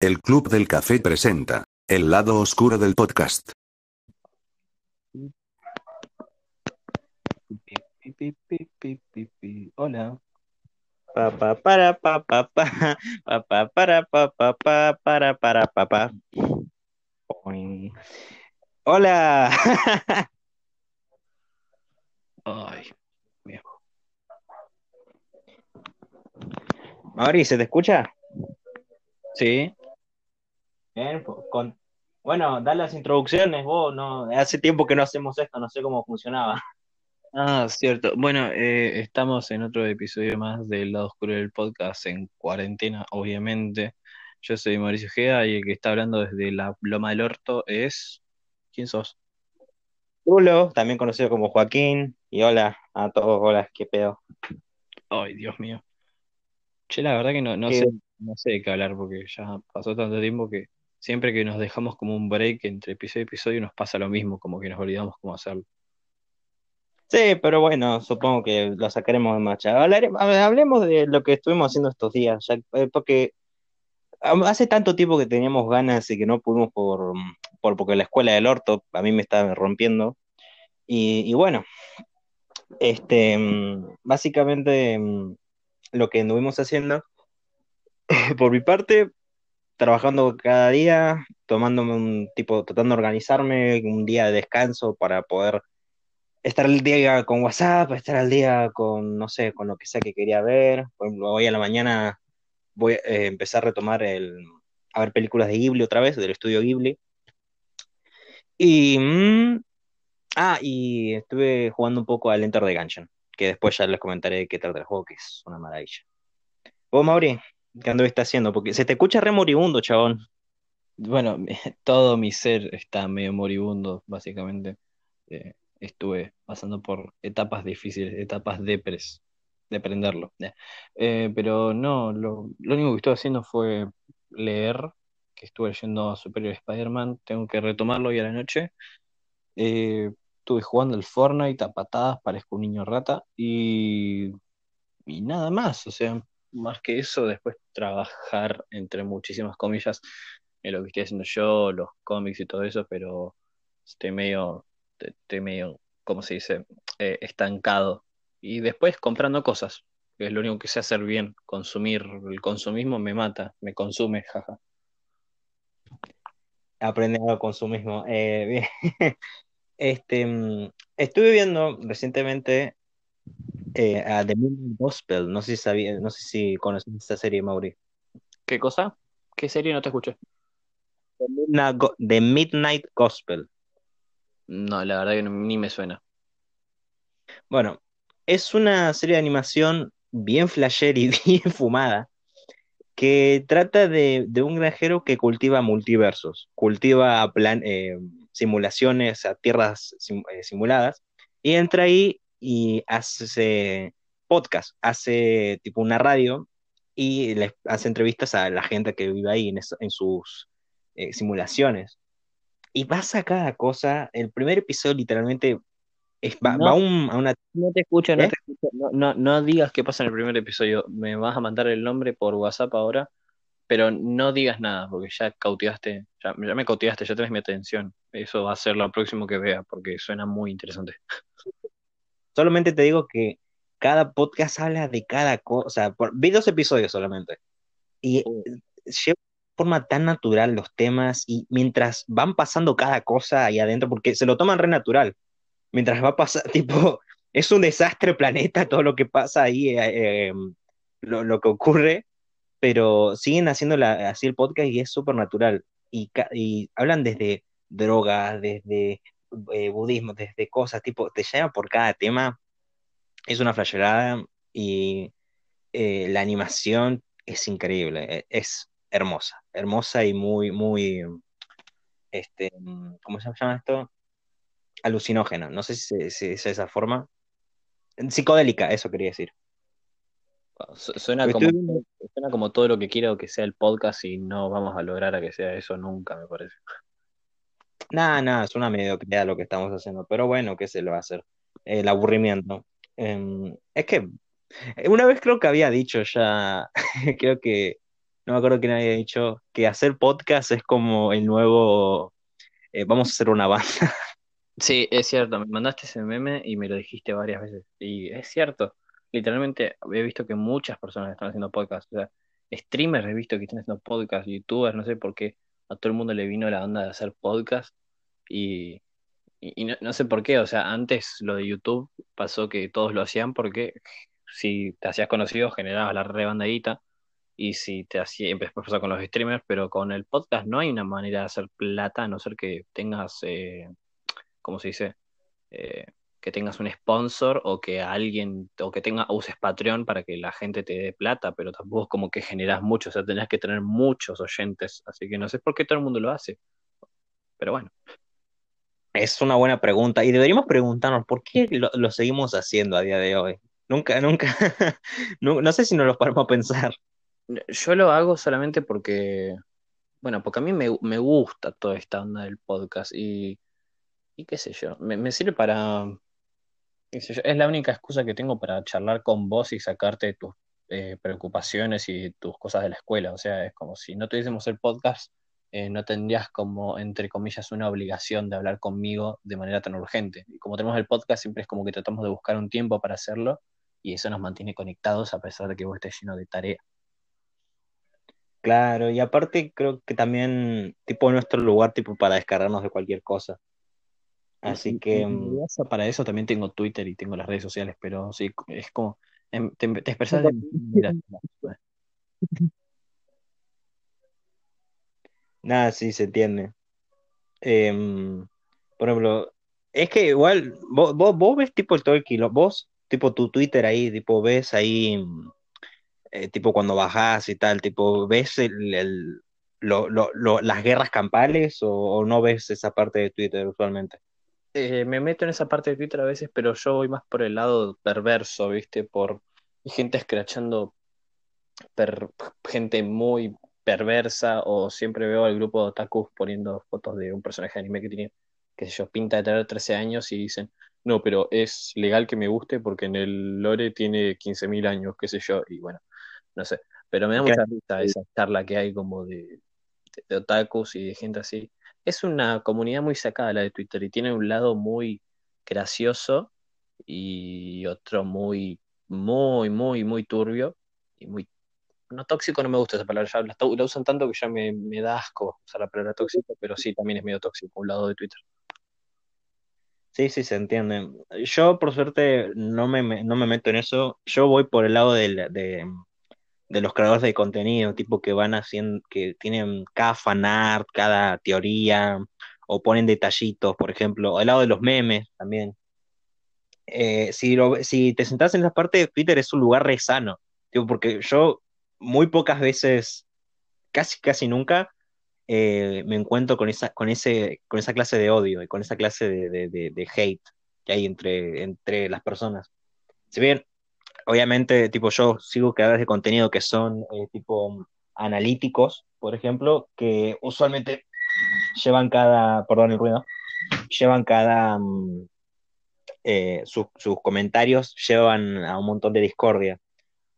El Club del Café presenta El lado oscuro del podcast. Pi, pi, pi. Hola. Pa, pa, para, pa, pa, pa, pa, pa, para, pa, pa, pa, para, para, pa, pa. Hola. Ay, bien. Mauri, ¿se te escucha? Sí, Bien, con... Bueno, da las introducciones, vos, no, hace tiempo que no hacemos esto, no sé cómo funcionaba. ah, cierto. Bueno, eh, estamos en otro episodio más del lado oscuro del podcast en cuarentena, obviamente. Yo soy Mauricio Gea y el que está hablando desde la Loma del Orto es... ¿Quién sos? Rulo, también conocido como Joaquín, y hola a todos, hola, qué pedo. Ay, Dios mío. Che, la verdad que no, no ¿Qué- sé, no sé de qué hablar porque ya pasó tanto tiempo que siempre que nos dejamos como un break entre episodio y episodio nos pasa lo mismo, como que nos olvidamos cómo hacerlo. Sí, pero bueno, supongo que lo sacaremos de marcha. Hablemos de lo que estuvimos haciendo estos días, ya- eh, porque hace tanto tiempo que teníamos ganas y que no pudimos por, por porque la escuela del orto a mí me estaba rompiendo. Y, y bueno, este, mm, básicamente mm, lo que anduvimos haciendo, por mi parte, trabajando cada día, tomándome un tipo, tratando de organizarme un día de descanso para poder estar al día con WhatsApp, estar al día con, no sé, con lo que sea que quería ver. Hoy a la mañana voy a eh, empezar a retomar el, a ver películas de Ghibli otra vez, del estudio Ghibli. Y, mm, ah, y estuve jugando un poco al Enter the Gungeon, que después ya les comentaré qué trata el juego, que es una maravilla. Vos, Mauri, ¿qué anduviste haciendo? Porque se te escucha re moribundo, chabón. Bueno, todo mi ser está medio moribundo, básicamente. Eh, estuve pasando por etapas difíciles, etapas depres, de aprenderlo. ya. Eh, pero no, lo, único que estuve haciendo fue leer, que estuve leyendo Superior Spider-Man, tengo que retomarlo hoy a la noche. Eh, estuve jugando el Fortnite a patadas, parezco un niño rata, y, y nada más, o sea, más que eso, después trabajar, entre muchísimas comillas, en lo que estoy haciendo yo, los cómics y todo eso, pero estoy medio, estoy medio, ¿cómo se dice? Eh, estancado. Y después comprando cosas, que es lo único que sé hacer bien, consumir, el consumismo me mata, me consume, jaja. Aprende algo con su mismo. Eh, bien. Este, mm, estuve viendo recientemente eh, a The Midnight Gospel. No sé si sabía, no sé si conoces esta serie, Mauri. ¿Qué cosa? ¿Qué serie no te escuché? The Midnight, Go- The Midnight Gospel. No, la verdad que no- ni me suena. Bueno, es una serie de animación bien flasher y bien fumada que trata de, de un granjero que cultiva multiversos, cultiva plan, eh, simulaciones a tierras sim- eh, simuladas y entra ahí y hace podcast, hace tipo una radio y les hace entrevistas a la gente que vive ahí en, sus eh, simulaciones. Y pasa cada cosa, el primer episodio literalmente es, va, No. va a un- a una... No te escucho, no ¿Eh? te escucho. No, no, no digas qué pasa en el primer episodio. Me vas a mandar el nombre por WhatsApp ahora, pero no digas nada, porque ya cautivaste, ya, ya me cautivaste, ya tenés mi atención. Eso va a ser lo próximo que vea, porque suena muy interesante. Solamente te digo que cada podcast habla de cada cosa. Por, vi dos episodios solamente. Y lleva de forma tan natural los temas y mientras van pasando cada cosa ahí adentro, porque se lo toman re natural. Mientras va a pasar, tipo, es un desastre planeta todo lo que pasa ahí, eh, eh, lo, lo que ocurre, pero siguen haciendo la- así el podcast y es súper natural. Y, y hablan desde drogas, desde eh, budismo, desde cosas, tipo, te lleva por cada tema. Es una flasherada y eh, la animación es increíble, eh, es hermosa, hermosa y muy, muy, este, ¿cómo se llama esto? Alucinógena, no sé si, si es esa forma. Psicodélica, eso quería decir. Su- Suena como, suena como todo lo que quiero que sea el podcast y no vamos a lograr a que sea eso nunca, me parece. Nada, nada, es una mediocridad lo que estamos haciendo, pero bueno, ¿qué se lo va a hacer? El aburrimiento. Em, es que una vez creo que había dicho ya, creo que no me acuerdo quién había dicho que hacer podcast es como el nuevo, eh, vamos a hacer una banda. Sí, es cierto, me mandaste ese meme y me lo dijiste varias veces. Y es cierto, literalmente he visto que muchas personas están haciendo podcast. O sea, streamers he visto que están haciendo podcast, youtubers, no sé por qué a todo el mundo le vino la onda de hacer podcast. Y, y, no, no sé por qué, o sea, antes lo de YouTube pasó que todos lo hacían porque si te hacías conocido generabas la rebandadita y si te hacía, empezó a pasar con los streamers, pero con el podcast no hay una manera de hacer plata a no ser que tengas, eh, ¿cómo se dice? Eh, que tengas un sponsor o que alguien, o que tenga, uses Patreon para que la gente te dé plata, pero tampoco es como que generas mucho, o sea, tenés que tener muchos oyentes, así que no sé por qué todo el mundo lo hace, pero bueno. Es una buena pregunta y deberíamos preguntarnos por qué lo, lo seguimos haciendo a día de hoy. Nunca, nunca, no, no sé si nos lo podemos pensar. Yo lo hago solamente porque, bueno, porque a mí me, me gusta toda esta onda del podcast y, y qué sé yo, me, me sirve para, es la única excusa que tengo para charlar con vos y sacarte tus eh, preocupaciones y tus cosas de la escuela. O sea, es como si no tuviésemos el podcast, eh, no tendrías como, entre comillas, una obligación de hablar conmigo de manera tan urgente. Y como tenemos el podcast, siempre es como que tratamos de buscar un tiempo para hacerlo y eso nos mantiene conectados a pesar de que vos estés lleno de tarea. Claro, y aparte creo que también, tipo, nuestro lugar, tipo, para descargarnos de cualquier cosa. Así que, mm, para eso también tengo Twitter y tengo las redes sociales, pero sí, es como, em, te, te expresas de mira, nada, sí, se entiende. Em, por ejemplo, es que igual, vos, vos, vos ves tipo el todo el kilo, vos, tipo tu Twitter ahí, tipo, ves ahí, mm, eh, tipo cuando bajás y tal, tipo, ves el, el- lo- lo- lo- las guerras campales o, o no ves esa parte de Twitter usualmente? Eh, me meto en esa parte de Twitter a veces, pero yo voy más por el lado perverso, ¿viste? Por gente escrachando per- gente muy perversa o siempre veo al grupo de otakus poniendo fotos de un personaje de anime que tiene, qué sé yo, pinta de tener 13 años y dicen, no, pero es legal que me guste porque en el lore tiene 15.000 años, qué sé yo, y bueno, no sé, pero me da mucha risa esa charla que hay como de, de, de otakus y de gente así. Es una comunidad muy sacada la de Twitter y tiene un lado muy gracioso y otro muy, muy, muy, muy turbio y muy no tóxico no me gusta esa palabra, ya la, usan tanto que ya me, me da asco usar la palabra tóxico, pero sí, también es medio tóxico un lado de Twitter. Sí, sí, se entiende. Yo, por suerte, no me, no me meto en eso. Yo voy por el lado del- de, de los creadores de contenido, tipo que van haciendo, que tienen cada fanart, cada teoría, o ponen detallitos, por ejemplo, el lado de los memes también. Eh, si, lo- si te sentás en esa parte, Twitter es un lugar re sano, tipo, porque yo muy pocas veces, casi, casi nunca, eh, me encuentro con esa, con ese, con esa clase de odio y con esa clase de, de, de- de hate que hay entre, entre las personas. Si bien, obviamente, tipo, yo sigo creadores de contenido que son eh, tipo analíticos, por ejemplo, que usualmente llevan cada, perdón el ruido, llevan cada, mm, eh, sus, sus comentarios llevan a un montón de discordia,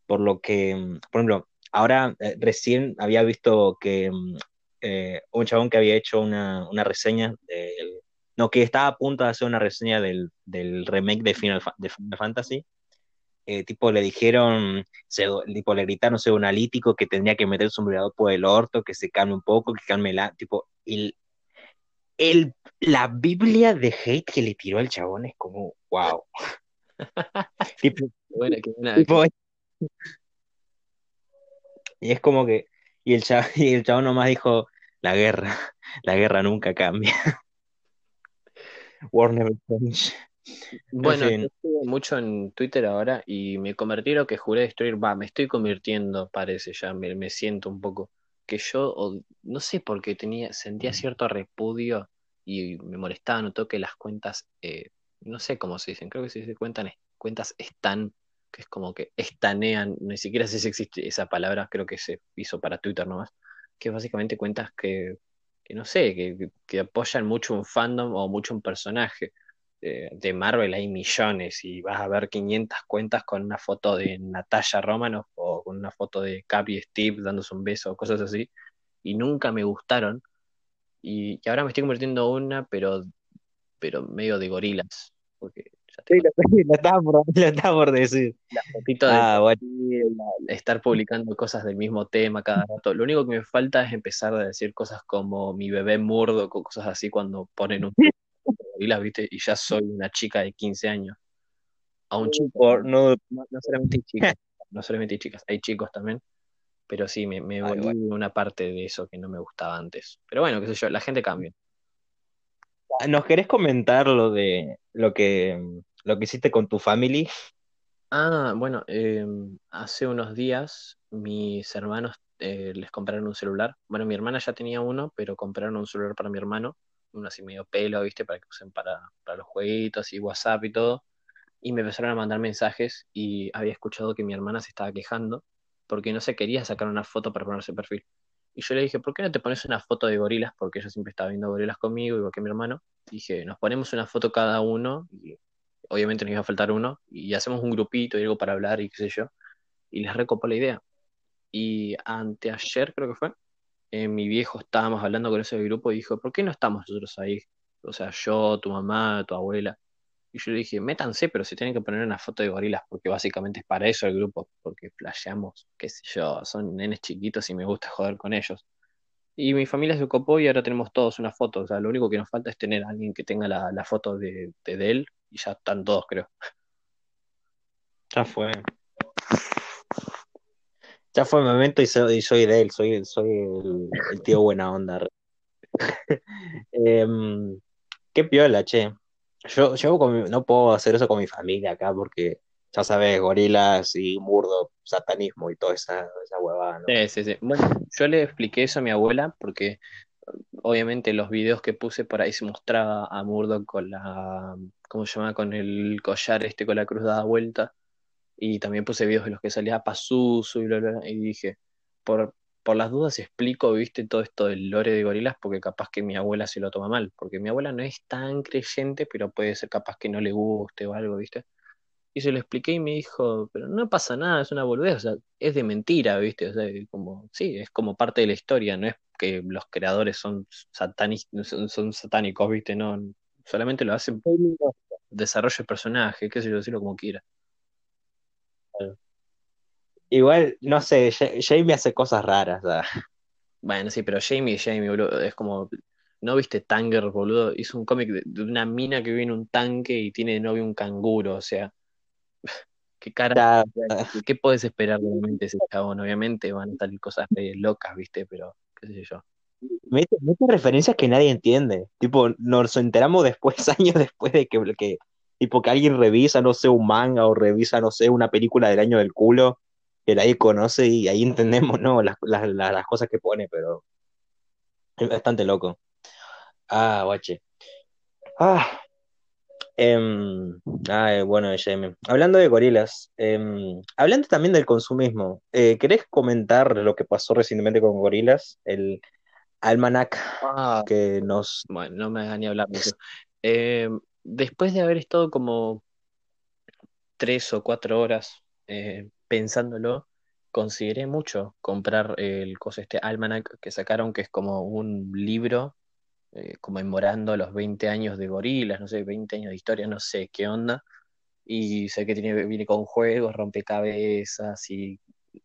por lo que, mm, por ejemplo, ahora eh, recién había visto que mm, eh, un chabón que había hecho una, una reseña del, no, que estaba a punto de hacer una reseña del, del remake de Final, de Final Fantasy, eh, tipo le dijeron, se, tipo le gritaron analítico que tendría que meter su vibrador por el orto, que se calme un poco, que calme la, tipo, el, el, la Biblia de hate que le tiró al chabón es como, wow. tipo, Bueno, que una- tipo, y es como que, y el chabón, y el chabón nomás dijo, la guerra, la guerra nunca cambia. War never change. Bueno, fin. yo estuve mucho en Twitter ahora y me convertí en lo que juré destruir, va, me estoy convirtiendo, parece ya, me, me siento un poco, que yo, no sé por qué tenía, sentía cierto repudio y me molestaba, notó que las cuentas, eh, no sé cómo se dicen, creo que se dice cuentan, cuentas están, que es como que estanean, ni siquiera sé si existe esa palabra, creo que se hizo para Twitter nomás, que básicamente cuentas que, que no sé, que- que apoyan mucho un fandom o mucho un personaje. Eh, de Marvel hay millones y vas a ver 500 cuentas con una foto de Natalia Romanoff o con una foto de Cap y Steve dándose un beso o cosas así, y nunca me gustaron. Y, ahora me estoy convirtiendo en una, pero, pero medio de gorilas. Porque Sí, lo, estaba por, decir. La fotito de ah, estar publicando cosas del mismo tema cada rato. Lo único que me falta es empezar a decir cosas como mi bebé murdo, cosas así cuando ponen un ¿viste? Y ya soy una chica de 15 años. A un chico, no, no, solamente hay chicas, no solamente hay chicas, hay chicos también. Pero sí, me, me volví una parte de eso que no me gustaba antes. Pero bueno, qué sé yo, la gente cambia. ¿Nos querés comentar lo de lo que, lo que hiciste con tu family? Ah, bueno, em, hace unos días mis hermanos eh, les compraron un celular. Bueno, mi hermana ya tenía uno, pero compraron un celular para mi hermano, uno así medio pelo, ¿viste? Para que usen para, para los jueguitos y WhatsApp y todo. Y me empezaron a mandar mensajes y había escuchado que mi hermana se estaba quejando porque no se quería sacar una foto para ponerse perfil. Y yo le dije, ¿por qué no te pones una foto de gorilas? Porque ella siempre estaba viendo gorilas conmigo, igual que mi hermano. dije, nos ponemos una foto cada uno, y obviamente nos iba a faltar uno, y hacemos un grupito y algo para hablar y qué sé yo. Y les recopó la idea. Y anteayer creo que fue, eh, mi viejo estábamos hablando con ese grupo y dijo, ¿por qué no estamos nosotros ahí? O sea, yo, tu mamá, tu abuela. Y yo le dije, métanse, pero se tienen que poner una foto de gorilas, porque básicamente es para eso el grupo, porque flasheamos, qué sé yo, son nenes chiquitos y me gusta joder con ellos. Y mi familia se ocupó y ahora tenemos todos una foto, o sea, lo único que nos falta es tener a alguien que tenga la, foto de, de, él y ya están todos, creo. Ya fue. Ya fue el momento y soy, soy de él, soy, soy el, tío buena onda. Em, qué piola, che. Yo, yo no puedo hacer eso con mi familia acá porque, ya sabes, gorilas y murdo, satanismo y toda esa, esa huevada. Sí, sí, sí. Bueno, yo le expliqué eso a mi abuela porque obviamente los videos que puse por ahí se mostraba a Murdo con la, ¿cómo se llama? Con el collar este con la cruz dada vuelta. Y también puse videos en los que salía Pazuzu y bla, bla, y dije, por, por las dudas explico, viste, todo esto del lore de gorilas, porque capaz que mi abuela se lo toma mal, porque mi abuela no es tan creyente, pero puede ser capaz que no le guste o algo, viste. Y se lo expliqué y me dijo, pero no pasa nada, es una boludez, o sea, es de mentira, viste, o sea, como, sí, es como parte de la historia, no es que los creadores son, son, satánicos, viste, no, solamente lo hacen desarrollo de personaje, qué sé yo, decirlo como quiera. Igual, no sé, Jamie hace cosas raras. Bueno, sí, pero Jamie, Jamie, boludo, es como. ¿No viste Tanger, boludo? Hizo un cómic de, una mina que vive en un tanque y tiene de novio un canguro, o sea. ¿Qué cara? ¿Qué puedes esperar realmente ese chabón? Obviamente van a salir cosas locas, ¿viste? Pero, qué sé yo. Mete, referencias que nadie entiende. Tipo, nos enteramos después, años después de que, que, tipo, que alguien revisa, no sé, un manga o revisa, no sé, una película del año del culo que nadie conoce y ahí entendemos, ¿no? Las, cosas que pone, pero es bastante loco. Ah, guache. Ah, em, bueno, Jamie. Hablando de gorilas, em, hablando también del consumismo, eh, ¿querés comentar lo que pasó recientemente con gorilas? El almanac ah, que nos... Bueno, no me hagan ni hablar de eso. Em, después de haber estado como tres o cuatro horas eh, pensándolo, consideré mucho comprar el coso este Almanac que sacaron, que es como un libro eh, conmemorando los 20 años de gorilas, no sé, 20 años de historia, no sé qué onda. Y sé que tiene, viene con juegos, rompecabezas y,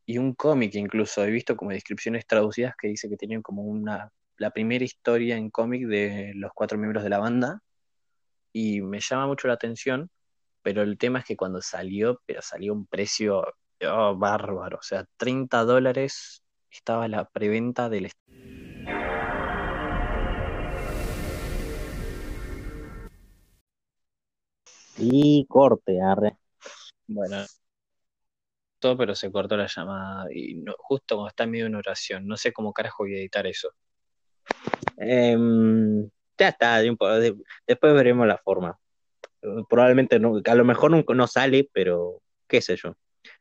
y un cómic incluso. He visto como descripciones traducidas que dice que tienen como una la primera historia en cómic de los cuatro miembros de la banda. Y me llama mucho la atención, pero el tema es que cuando salió, pero salió un precio Oh, bárbaro. O sea, 30 dólares estaba la preventa del. Y corte, arre. Bueno, todo, pero se cortó la llamada. Y justo cuando está en medio de una oración. No sé cómo carajo voy a editar eso. Em, ya está, después veremos la forma. Probablemente no, a lo mejor no, no sale, pero qué sé yo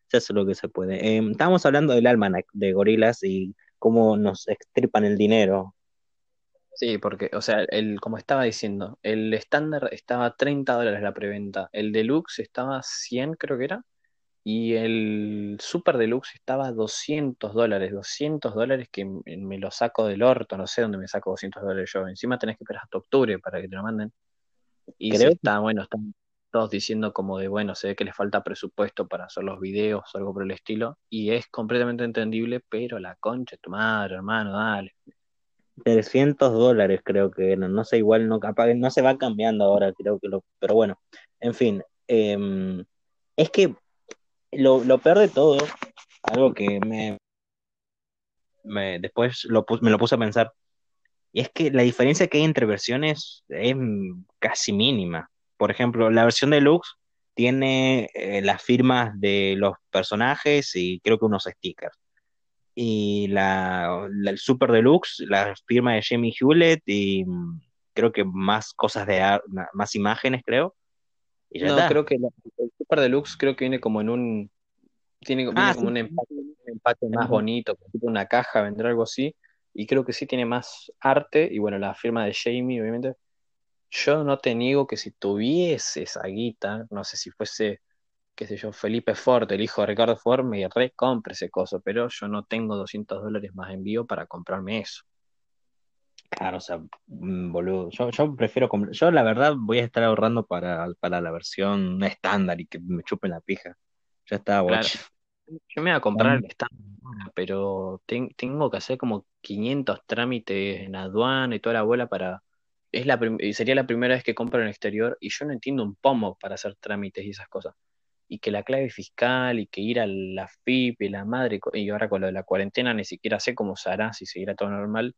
se hace lo que se puede. Eh, estábamos hablando del almanac de gorilas y cómo nos extripan el dinero. Sí, porque, o sea, el, como estaba diciendo, el estándar estaba 30 dólares la preventa, el deluxe estaba 100 creo que era, y el super deluxe estaba 200 dólares, 200 dólares que me lo saco del orto, no sé dónde me saco 200 dólares yo, encima tenés que esperar hasta octubre para que te lo manden, y está, bueno, están todos diciendo como de, bueno, se ve que les falta presupuesto para hacer los videos o algo por el estilo, y es completamente entendible, pero la concha tu madre, hermano, dale. 300 dólares creo que no sé, igual no, no se va cambiando ahora, creo que lo, pero bueno, en fin, eh, es que lo, lo peor de todo, algo que me, me después lo, me lo puse a pensar, y es que la diferencia que hay entre versiones es mm, casi mínima. Por ejemplo, la versión deluxe tiene eh, las firmas de los personajes y creo que unos stickers. Y la, la- el Super Deluxe, la firma de Jamie Hewlett y mm, creo que más cosas de más imágenes, creo. Y ya No, está. creo que la- el super deluxe creo que viene como en un tiene, viene Ah, como sí, un empaque, un empaque más bonito, como tipo una caja, vendrá algo así, y creo que sí tiene más arte, y bueno, la firma de Jamie, obviamente, yo no te niego que si tuviese esa guita, no sé si fuese, qué sé yo, Felipe Ford, el hijo de Ricardo Ford, me recompre ese coso, pero yo no tengo 200 dólares más envío para comprarme eso. claro, o sea, mm, boludo. Yo, yo prefiero comprar. Yo, la verdad, voy a estar ahorrando para, para la versión estándar y que me chupen la pija. Ya está, Claro, boche. yo me voy a comprar el estándar, pero ten- tengo que hacer como 500 trámites en aduana y toda la bola para... Es la sería la primera vez que compro en el exterior y yo no entiendo un pomo para hacer trámites y esas cosas. Y que la clave fiscal y que ir a la FIP y la madre, y ahora con lo de la cuarentena ni siquiera sé cómo se hará, si seguirá todo normal.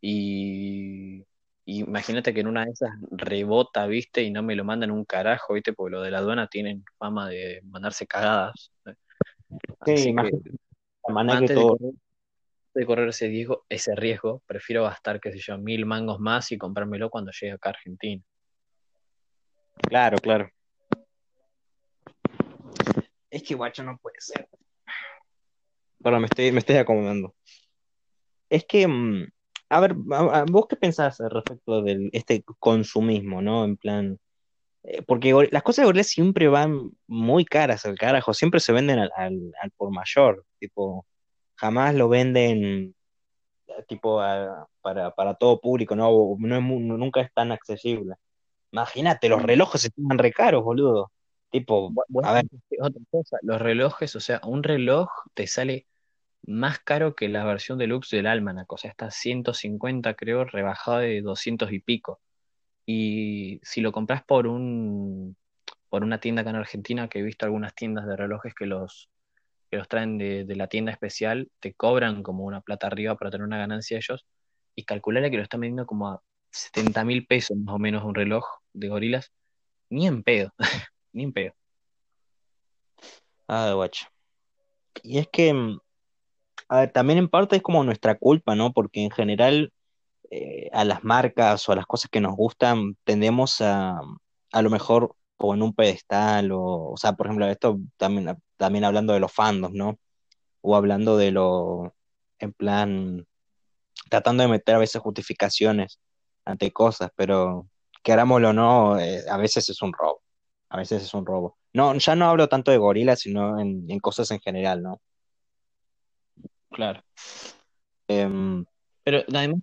Y, y imagínate que en una de esas rebota, ¿viste? Y no me lo mandan un carajo, ¿viste? Porque lo de la aduana tienen fama de mandarse cagadas. Sí, Así que que de todo. correr, de correr ese riesgo, ese riesgo, prefiero gastar, qué sé yo, mil mangos más y comprármelo cuando llegue acá a Argentina. Claro, claro. Es que guacho no puede ser. Perdón, me estoy, me estoy acomodando. Es que, mm, a ver, ¿vos qué pensás al respecto de este consumismo, ¿no? En plan, eh, porque las cosas de Gorillaz siempre van muy caras al carajo, siempre se venden al, al, al por mayor, tipo, jamás lo venden eh, tipo a- para, para todo público, ¿no? No es nunca es tan accesible. Imagínate, los relojes están re caros, boludo. Tipo, Bueno, a ver, otra cosa, los relojes, o sea, un reloj te sale más caro que la versión deluxe del Almanac, o sea, está 150 creo, rebajado de 200 y pico. Y si lo compras por un, por una tienda acá en Argentina, que he visto algunas tiendas de relojes que los, que los traen de, la tienda especial, te cobran como una plata arriba para tener una ganancia ellos, y calcularle que lo están vendiendo como a 70 mil pesos más o menos un reloj de gorilas, ni en pedo, ni en pedo. ah, guacho. Y es que, mm, a ver, también en parte es como nuestra culpa, ¿no? Porque en general eh, a las marcas o a las cosas que nos gustan tendemos a, a lo mejor o en un pedestal o, o sea, por ejemplo, esto también, también hablando de los fandoms, ¿no? O hablando de lo, en plan, tratando de meter a veces justificaciones ante cosas, pero querámoslo o no, eh, a veces es un robo, a veces es un robo. No, ya no hablo tanto de gorilas, sino en, en cosas en general, ¿no? Claro. Em, Pero además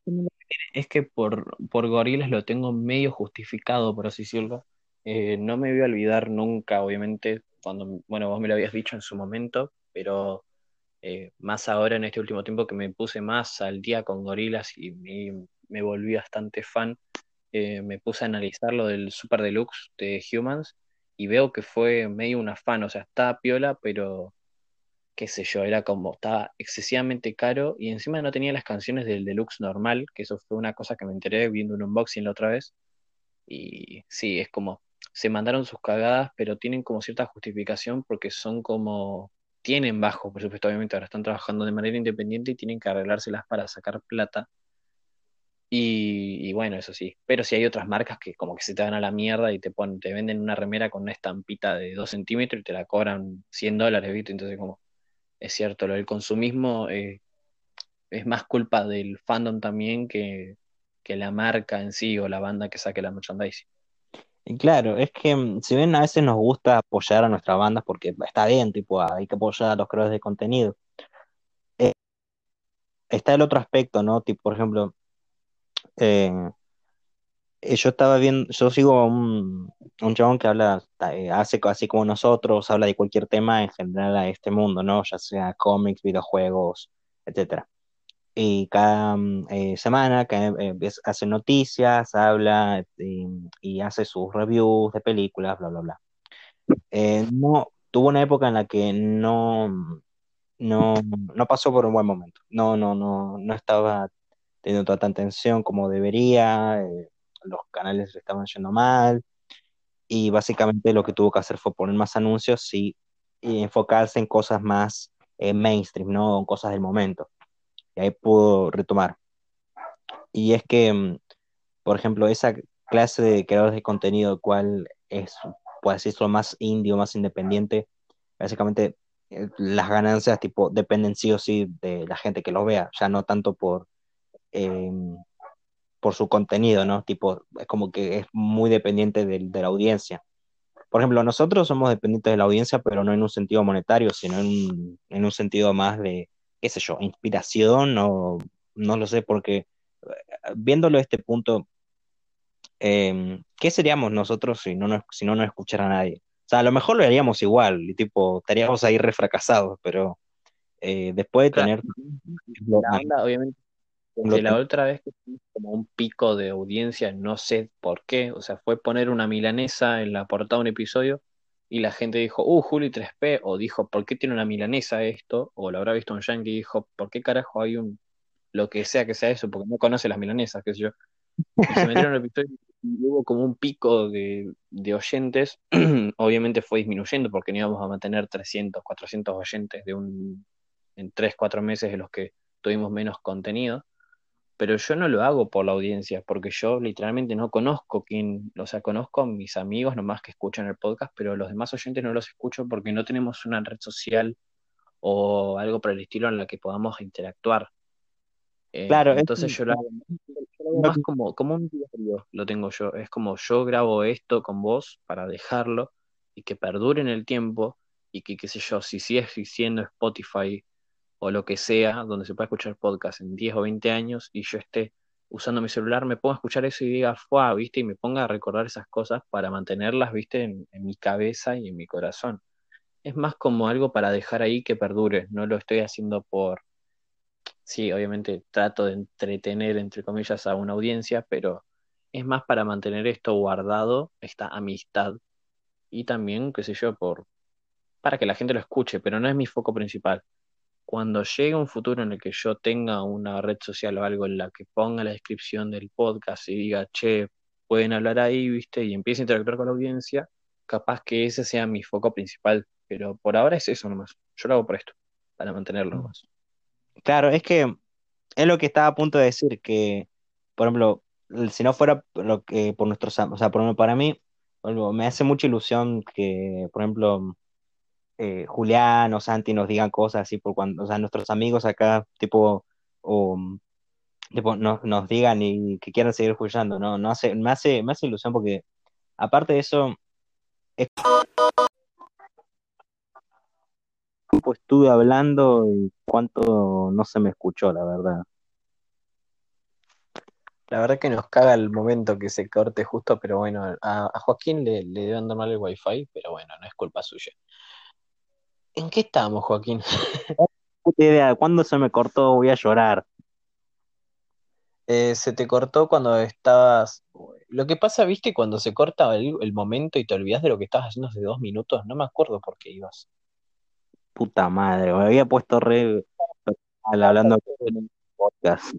es que por, por gorilas lo tengo medio justificado, por así decirlo. Eh, no me voy a olvidar nunca, obviamente, cuando, bueno, vos me lo habías dicho en su momento, pero eh, más ahora en este último tiempo que me puse más al día con gorilas y me, volví bastante fan, eh, me puse a analizar lo del Super Deluxe de Humans y veo que fue medio un afán, o sea, está piola, pero qué sé yo, era como, estaba excesivamente caro y encima no tenía las canciones del deluxe normal, que eso fue una cosa que me enteré viendo un unboxing la otra vez. Y sí, es como, se mandaron sus cagadas, pero tienen como cierta justificación porque son como, tienen bajo presupuesto, obviamente ahora están trabajando de manera independiente y tienen que arreglárselas para sacar plata. Y, y bueno, eso sí, pero si hay otras marcas que como que se te van a la mierda y te ponen, te venden una remera con una estampita de 2 centímetros y te la cobran 100 dólares, ¿viste? Entonces como es cierto, lo del consumismo eh, es más culpa del fandom también que, que la marca en sí o la banda que saque la merchandising. Y claro, es que mm, si bien a veces nos gusta apoyar a nuestras bandas porque está bien, tipo, hay que apoyar a los creadores de contenido. eh, está el otro aspecto, ¿no? Tipo, por ejemplo, eh, eh, yo estaba viendo, yo sigo un, un chabón que habla, eh, hace así como nosotros, habla de cualquier tema en general a este mundo, ¿no? Ya sea cómics, videojuegos, etcétera. Y cada mm, eh, semana que, eh, hace noticias, habla y, hace sus reviews de películas, bla, bla, bla. Eh, no, tuvo una época en la que no, no, no pasó por un buen momento. No, no, no, no estaba teniendo tanta atención como debería. los canales le estaban yendo mal. Y básicamente lo que tuvo que hacer fue poner más anuncios y, y enfocarse en cosas más mainstream, ¿no? En cosas del momento. Y ahí pudo retomar. Y es que, mm, por ejemplo, esa clase de creadores de contenido, cual es, por así decirlo, más indie o más independiente, básicamente eh, las ganancias tipo dependen sí o sí de la gente que lo vea, ya no tanto por, eh, por su contenido, ¿no? Tipo, es como que es muy dependiente del- de, la audiencia. Por ejemplo, nosotros somos dependientes de la audiencia, pero no en un sentido monetario, sino en en un sentido más de, qué sé yo, inspiración o no lo sé, porque eh, viéndolo este punto, eh, ¿qué seríamos nosotros si no, nos, si no nos escuchara nadie? O sea, a lo mejor lo haríamos igual, y tipo, estaríamos ahí refracasados, pero eh, después de Claro. tener La onda, obviamente, desde la otra vez que tuvimos como un pico de audiencia, no sé por qué, o sea, fue poner una milanesa en la portada de un episodio y la gente dijo, uh, Juli 3P, o dijo, ¿por qué tiene una milanesa esto? O lo habrá visto un yankee y dijo, ¿por qué carajo hay un, lo que sea que sea eso? Porque no conoce las milanesas, qué sé yo. Se metieron el episodio y hubo como un pico de, de oyentes, obviamente fue disminuyendo porque no íbamos a mantener 300, 400 oyentes de un, en 3, 4 meses en los que tuvimos menos contenido pero yo no lo hago por la audiencia, porque yo literalmente no conozco quién, o sea, conozco a mis amigos nomás que escuchan el podcast, pero los demás oyentes no los escucho porque no tenemos una red social o algo por el estilo en la que podamos interactuar. Eh, Claro, es entonces yo lo hago, yo lo hago más como, como un diario, lo tengo yo. Es como yo grabo esto con vos para dejarlo y que perdure en el tiempo y que, qué sé yo, si sigue siendo Spotify o lo que sea, donde se pueda escuchar podcast en 10 o 20 años y yo esté usando mi celular, me ponga a escuchar eso y diga, ¡fua! ¿viste? Y me ponga a recordar esas cosas para mantenerlas, ¿viste? En, en mi cabeza y en mi corazón. Es más como algo para dejar ahí que perdure, no lo estoy haciendo por... Sí, obviamente trato de entretener, entre comillas, a una audiencia, pero es más para mantener esto guardado, esta amistad, y también, qué sé yo, por para que la gente lo escuche, pero no es mi foco principal cuando llegue un futuro en el que yo tenga una red social o algo en la que ponga la descripción del podcast y diga, che, pueden hablar ahí, ¿viste? Y empiece a interactuar con la audiencia, capaz que ese sea mi foco principal. Pero por ahora es eso nomás. Yo lo hago por esto, para mantenerlo nomás. Claro, es que es lo que estaba a punto de decir, que, por ejemplo, si no fuera lo que por nuestros, o sea, por para mí, me hace mucha ilusión que, por ejemplo, eh, Julián o Santi nos digan cosas así por cuando, o sea, nuestros amigos acá, tipo, o, tipo, nos, nos digan y que quieran seguir escuchando, ¿no? No hace, me hace, me hace ilusión porque, aparte de eso, es tiempo estuve hablando y cuánto no se me escuchó, la verdad. La verdad que nos caga el momento que se corte justo, pero bueno, a, a Joaquín le, le deben dar mal el wifi, pero bueno, no es culpa suya. ¿En qué estamos, Joaquín? Puta idea, ¿cuándo se me cortó? Voy a llorar. Eh, se te cortó cuando estabas. Lo que pasa, viste, cuando se corta el, el momento y te olvidas de lo que estabas haciendo hace dos minutos, no me acuerdo por qué ibas. Puta madre, me había puesto re hablando un podcast.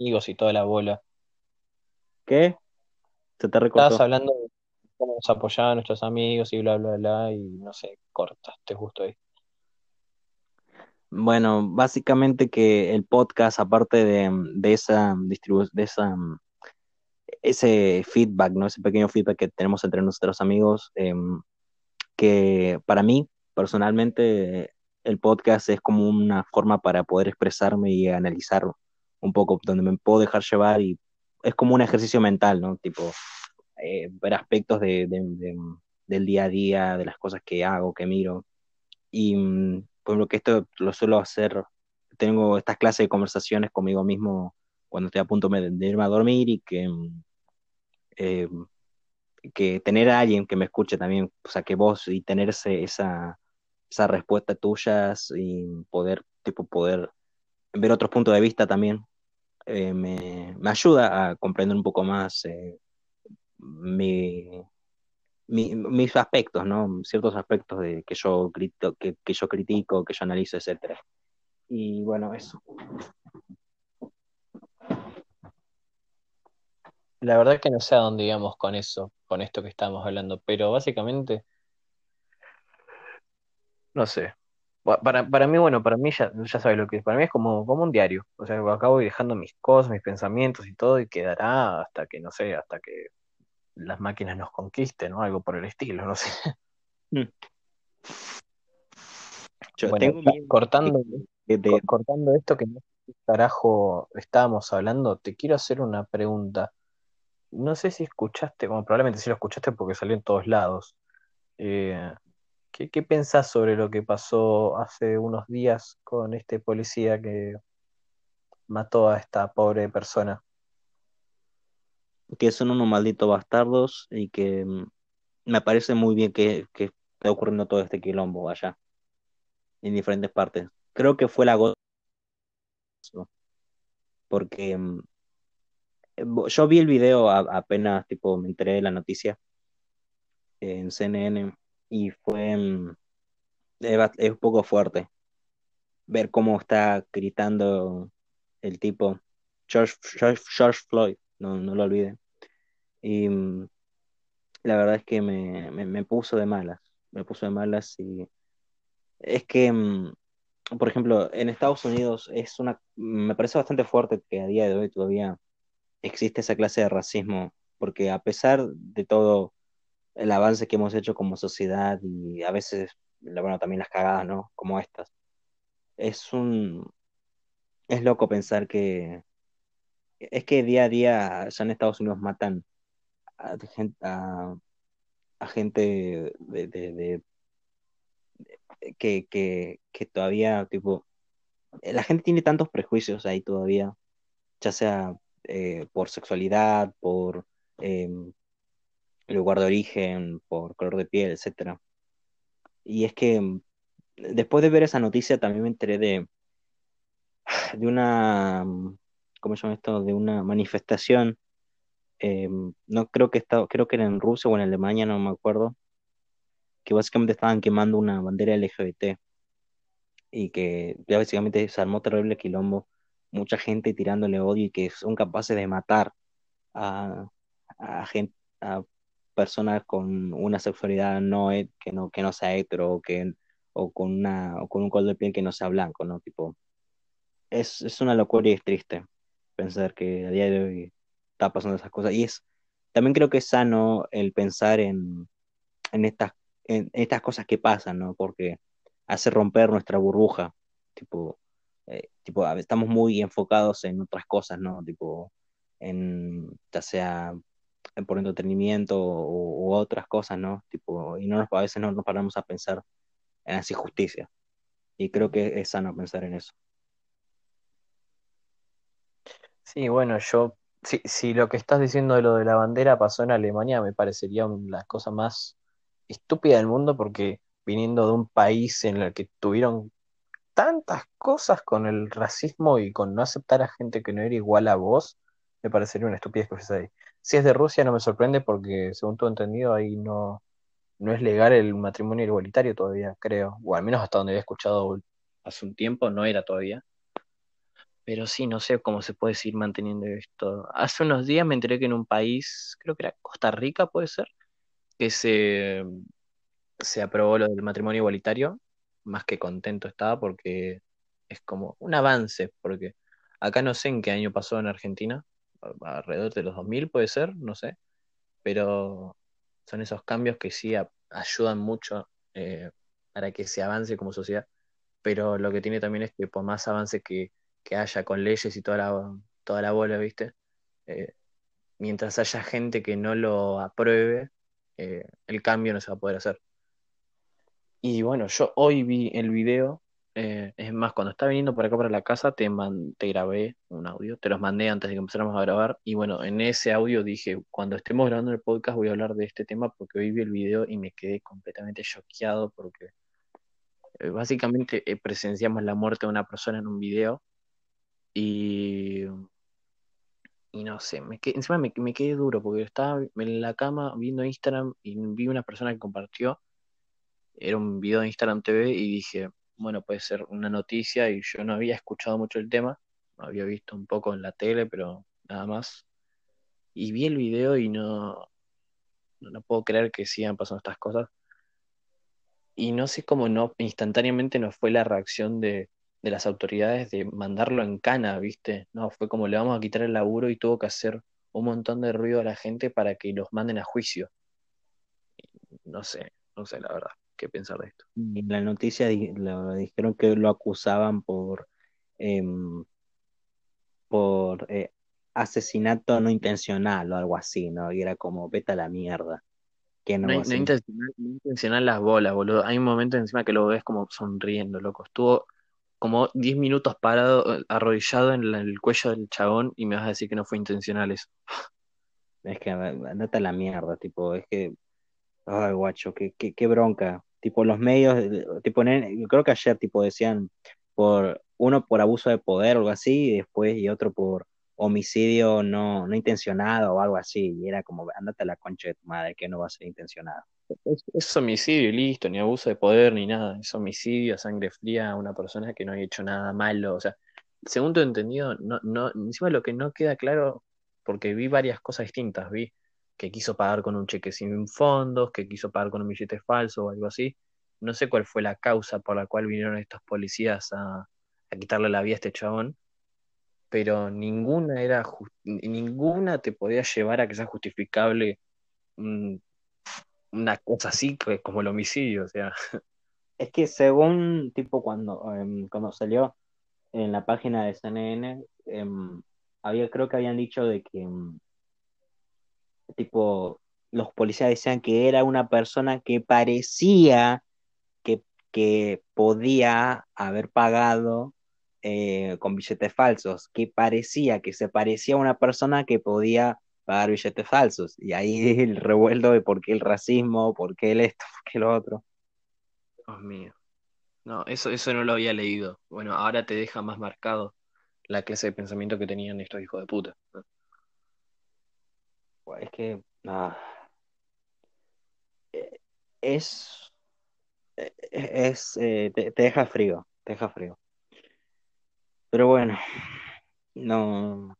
Amigos y toda la bola. ¿Qué? Se te recortó. Estabas hablando de cómo nos apoyaban nuestros amigos y bla, bla, bla, y no sé, cortaste justo ahí. Bueno, básicamente que el podcast, aparte de, de esa de esa ese feedback, ¿no? Ese pequeño feedback que tenemos entre nuestros amigos, eh, que para mí, personalmente, el podcast es como una forma para poder expresarme y analizar un poco, donde me puedo dejar llevar y es como un ejercicio mental, ¿no? Tipo, eh, ver aspectos de, del día a día, de las cosas que hago, que miro. Y mm, por lo que esto lo suelo hacer, tengo estas clases de conversaciones conmigo mismo cuando estoy a punto de, irme a dormir y que, mm, eh, que tener a alguien que me escuche también, o sea, que vos y tener esa, esa respuesta tuya y poder, tipo, poder ver otros puntos de vista también, eh, me, me, ayuda a comprender un poco más mi, mis aspectos, ¿no? Ciertos aspectos de, que, yo crito, que, que, yo critico, que yo analizo, etcétera. Y bueno, eso. La verdad que no sé a dónde íbamos con eso, con esto que estamos hablando, pero básicamente, no sé. Para, para mí, bueno, para mí ya, ya sabes lo que es. Para mí es como, como un diario. O sea, acabo dejando mis cosas, mis pensamientos y todo, y quedará hasta que, no sé, hasta que las máquinas nos conquisten o algo por el estilo, no sé. Mm. Yo tengo cortando, cortando esto que no carajo estábamos hablando, te quiero hacer una pregunta. No sé si escuchaste, como probablemente sí lo escuchaste porque salió en todos lados. Eh, ¿qué, ¿Qué pensás sobre lo que pasó hace unos días con este policía que mató a esta pobre persona? Que son unos malditos bastardos y que mm, me parece muy bien que, que esté ocurriendo todo este quilombo allá, en diferentes partes. Creo que fue la gota, porque mm, yo vi el video apenas, tipo, me enteré de la noticia en CNN y fue, mm, es un poco fuerte ver cómo está gritando el tipo George, George Floyd no, no lo olviden. Y mm, la verdad es que me, me, puso de malas, me puso de malas y es que, mm, por ejemplo, en Estados Unidos es una, me parece bastante fuerte que a día de hoy todavía existe esa clase de racismo, porque a pesar de todo el avance que hemos hecho como sociedad y a veces, bueno, también las cagadas, ¿no? Como estas, es un, es loco pensar que, es que día a día ya en Estados Unidos matan a, gente de, que, que, todavía, tipo, la gente tiene tantos prejuicios ahí todavía, ya sea eh, por sexualidad, por em, lugar de origen, por color de piel, etcétera. Y es que mm, después de ver esa noticia también me enteré de, de una mm, ¿cómo se llama esto? De una manifestación, eh, no creo que estaba, creo que era en Rusia o en Alemania, no me acuerdo, que básicamente estaban quemando una bandera LGBT y que ya básicamente se armó terrible quilombo, mucha gente tirándole odio y que son capaces de matar a, a gente, a personas con una sexualidad no que no que no sea hetero o que o con una o con un color de piel que no sea blanco, ¿no? Tipo es, es una locura y es triste pensar que a día de hoy está pasando esas cosas. Y es, también creo que es sano el pensar en, en, estas, en estas cosas que pasan, ¿no? Porque hace romper nuestra burbuja, tipo, eh, tipo, estamos muy enfocados en otras cosas, ¿no? Tipo, en, ya sea por entretenimiento o, otras cosas, ¿no? Tipo, y no nos, a veces no nos paramos a pensar en las injusticias. Y creo que es sano pensar en eso. Sí, bueno, yo, si, si lo que estás diciendo de lo de la bandera pasó en Alemania, me parecería la cosa más estúpida del mundo porque viniendo de un país en el que tuvieron tantas cosas con el racismo y con no aceptar a gente que no era igual a vos, me parecería una estupidez que fuese ahí. Si es de Rusia no me sorprende porque, según todo entendido, ahí no, no es legal el matrimonio igualitario todavía, creo. O al menos hasta donde había escuchado hace un tiempo, no era todavía. Pero sí, no sé cómo se puede seguir manteniendo esto. Hace unos días me enteré que en un país, creo que era Costa Rica, puede ser, que se, se aprobó lo del matrimonio igualitario. Más que contento estaba porque es como un avance, porque acá no sé en qué año pasó en Argentina, alrededor de los 2000 puede ser, no sé, pero son esos cambios que sí ayudan mucho eh, para que se avance como sociedad, pero lo que tiene también es que por más avance que que haya con leyes y toda la, toda la bola, ¿viste? Eh, mientras haya gente que no lo apruebe, eh, el cambio no se va a poder hacer. Y bueno, yo hoy vi el video, eh, es más, cuando estaba viniendo por acá para la casa, te, te grabé un audio, te los mandé antes de que empezáramos a grabar, y bueno, en ese audio dije, cuando estemos grabando el podcast voy a hablar de este tema porque hoy vi el video y me quedé completamente choqueado porque básicamente presenciamos la muerte de una persona en un video y y no sé, me encima me, quedé duro porque estaba en la cama viendo Instagram y vi una persona que compartió, era un video de Instagram TV y dije, bueno, puede ser una noticia y yo no había escuchado mucho el tema, había visto un poco en la tele, pero nada más. Y vi el video y no, no, puedo creer que sigan pasando estas cosas. Y no sé cómo no, instantáneamente no fue la reacción de, de las autoridades de mandarlo en cana, ¿viste? No, fue como le vamos a quitar el laburo y tuvo que hacer un montón de ruido a la gente para que los manden a juicio. No sé, no sé la verdad, qué pensar de esto. En la noticia dijeron que lo acusaban por, em, por eh, asesinato no intencional o algo así, ¿no? Y era como, vete a la mierda. Que no, no, intencional, no intencional las bolas, boludo. Hay un momento encima que lo ves como sonriendo, loco. Estuvo como 10 minutos parado, eh, arrodillado en el cuello del chabón y me vas a decir que no fue intencional eso. Es que andate la mierda, tipo, es que, ay, guacho, qué, qué, bronca. Tipo, los medios, tipo, yo creo que ayer, tipo, decían, por uno por abuso de poder o algo así, y después, y otro por homicidio no, no intencionado o algo así, y era como, andate a la concha de tu madre, que no va a ser intencionado. Es, homicidio y listo, ni abuso de poder ni nada. Es homicidio sangre fría a una persona que no ha hecho nada malo. O sea, según tu entendido, no, no, encima lo que no queda claro, porque vi varias cosas distintas. Vi que quiso pagar con un cheque sin fondos, que quiso pagar con un billete falso o algo así. No sé cuál fue la causa por la cual vinieron estos policías a, a quitarle la vida a este chabón, pero ninguna era ninguna te podía llevar a que sea justificable una cosa así como el homicidio, o sea. Es que según, tipo, cuando, em, cuando salió en la página de CNN, em, había, creo que habían dicho de que, em, tipo, los policías decían que era una persona que parecía que, que podía haber pagado eh, con billetes falsos, que parecía que se parecía a una persona que podía pagar billetes falsos. Y ahí el revuelto de por qué el racismo, por qué el esto, por qué lo otro. Dios mío. No, eso, eso no lo había leído. Bueno, ahora te deja más marcado la clase de pensamiento que tenían estos hijos de puta. Es que. Eh, es. Eh, es. Eh, te, te, deja frío. Te deja frío. Pero bueno. No.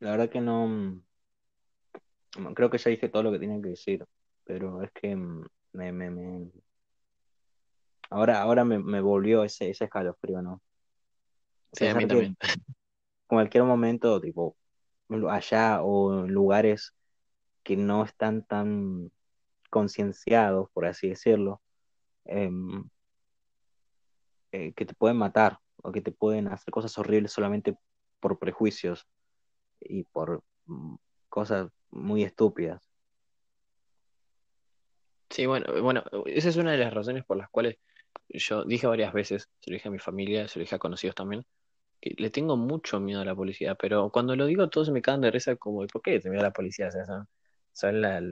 La verdad que no. Mm, creo que ya dije todo lo que tenía que decir, pero es que mm, me, me, me... ahora, ahora me, me volvió ese, ese escalofrío, ¿no? Sí, a mí también. En cualquier momento, tipo, allá o en lugares que no están tan concienciados, por así decirlo, em, eh, que te pueden matar o que te pueden hacer cosas horribles solamente por prejuicios y por mm, cosas muy estúpidas. Sí, bueno, bueno, esa es una de las razones por las cuales yo dije varias veces, se lo dije a mi familia, se lo dije a conocidos también, que le tengo mucho miedo a la policía, pero cuando lo digo todos se me caen de risa como, ¿por qué te miedo a la policía? O sea, son la,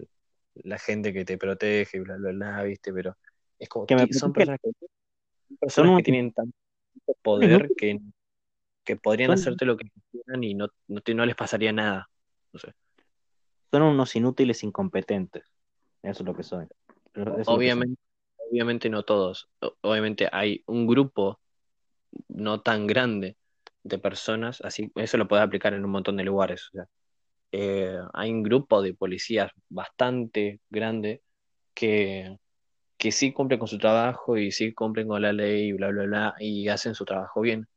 la, gente que te protege y bla, bla, bla, ¿viste? Pero es como que, son personas, que, personas que tienen tanto poder que que podrían hacerte lo que quieran y no, no, les pasaría nada. Son unos inútiles incompetentes. Eso es lo que son. obviamente, obviamente no todos. Obviamente hay un grupo no tan grande de personas, así eso lo puedes aplicar en un montón de lugares. Eh, hay un grupo de policías bastante grande que, que sí cumplen con su trabajo y sí cumplen con la ley y bla, bla, bla, y hacen su trabajo bien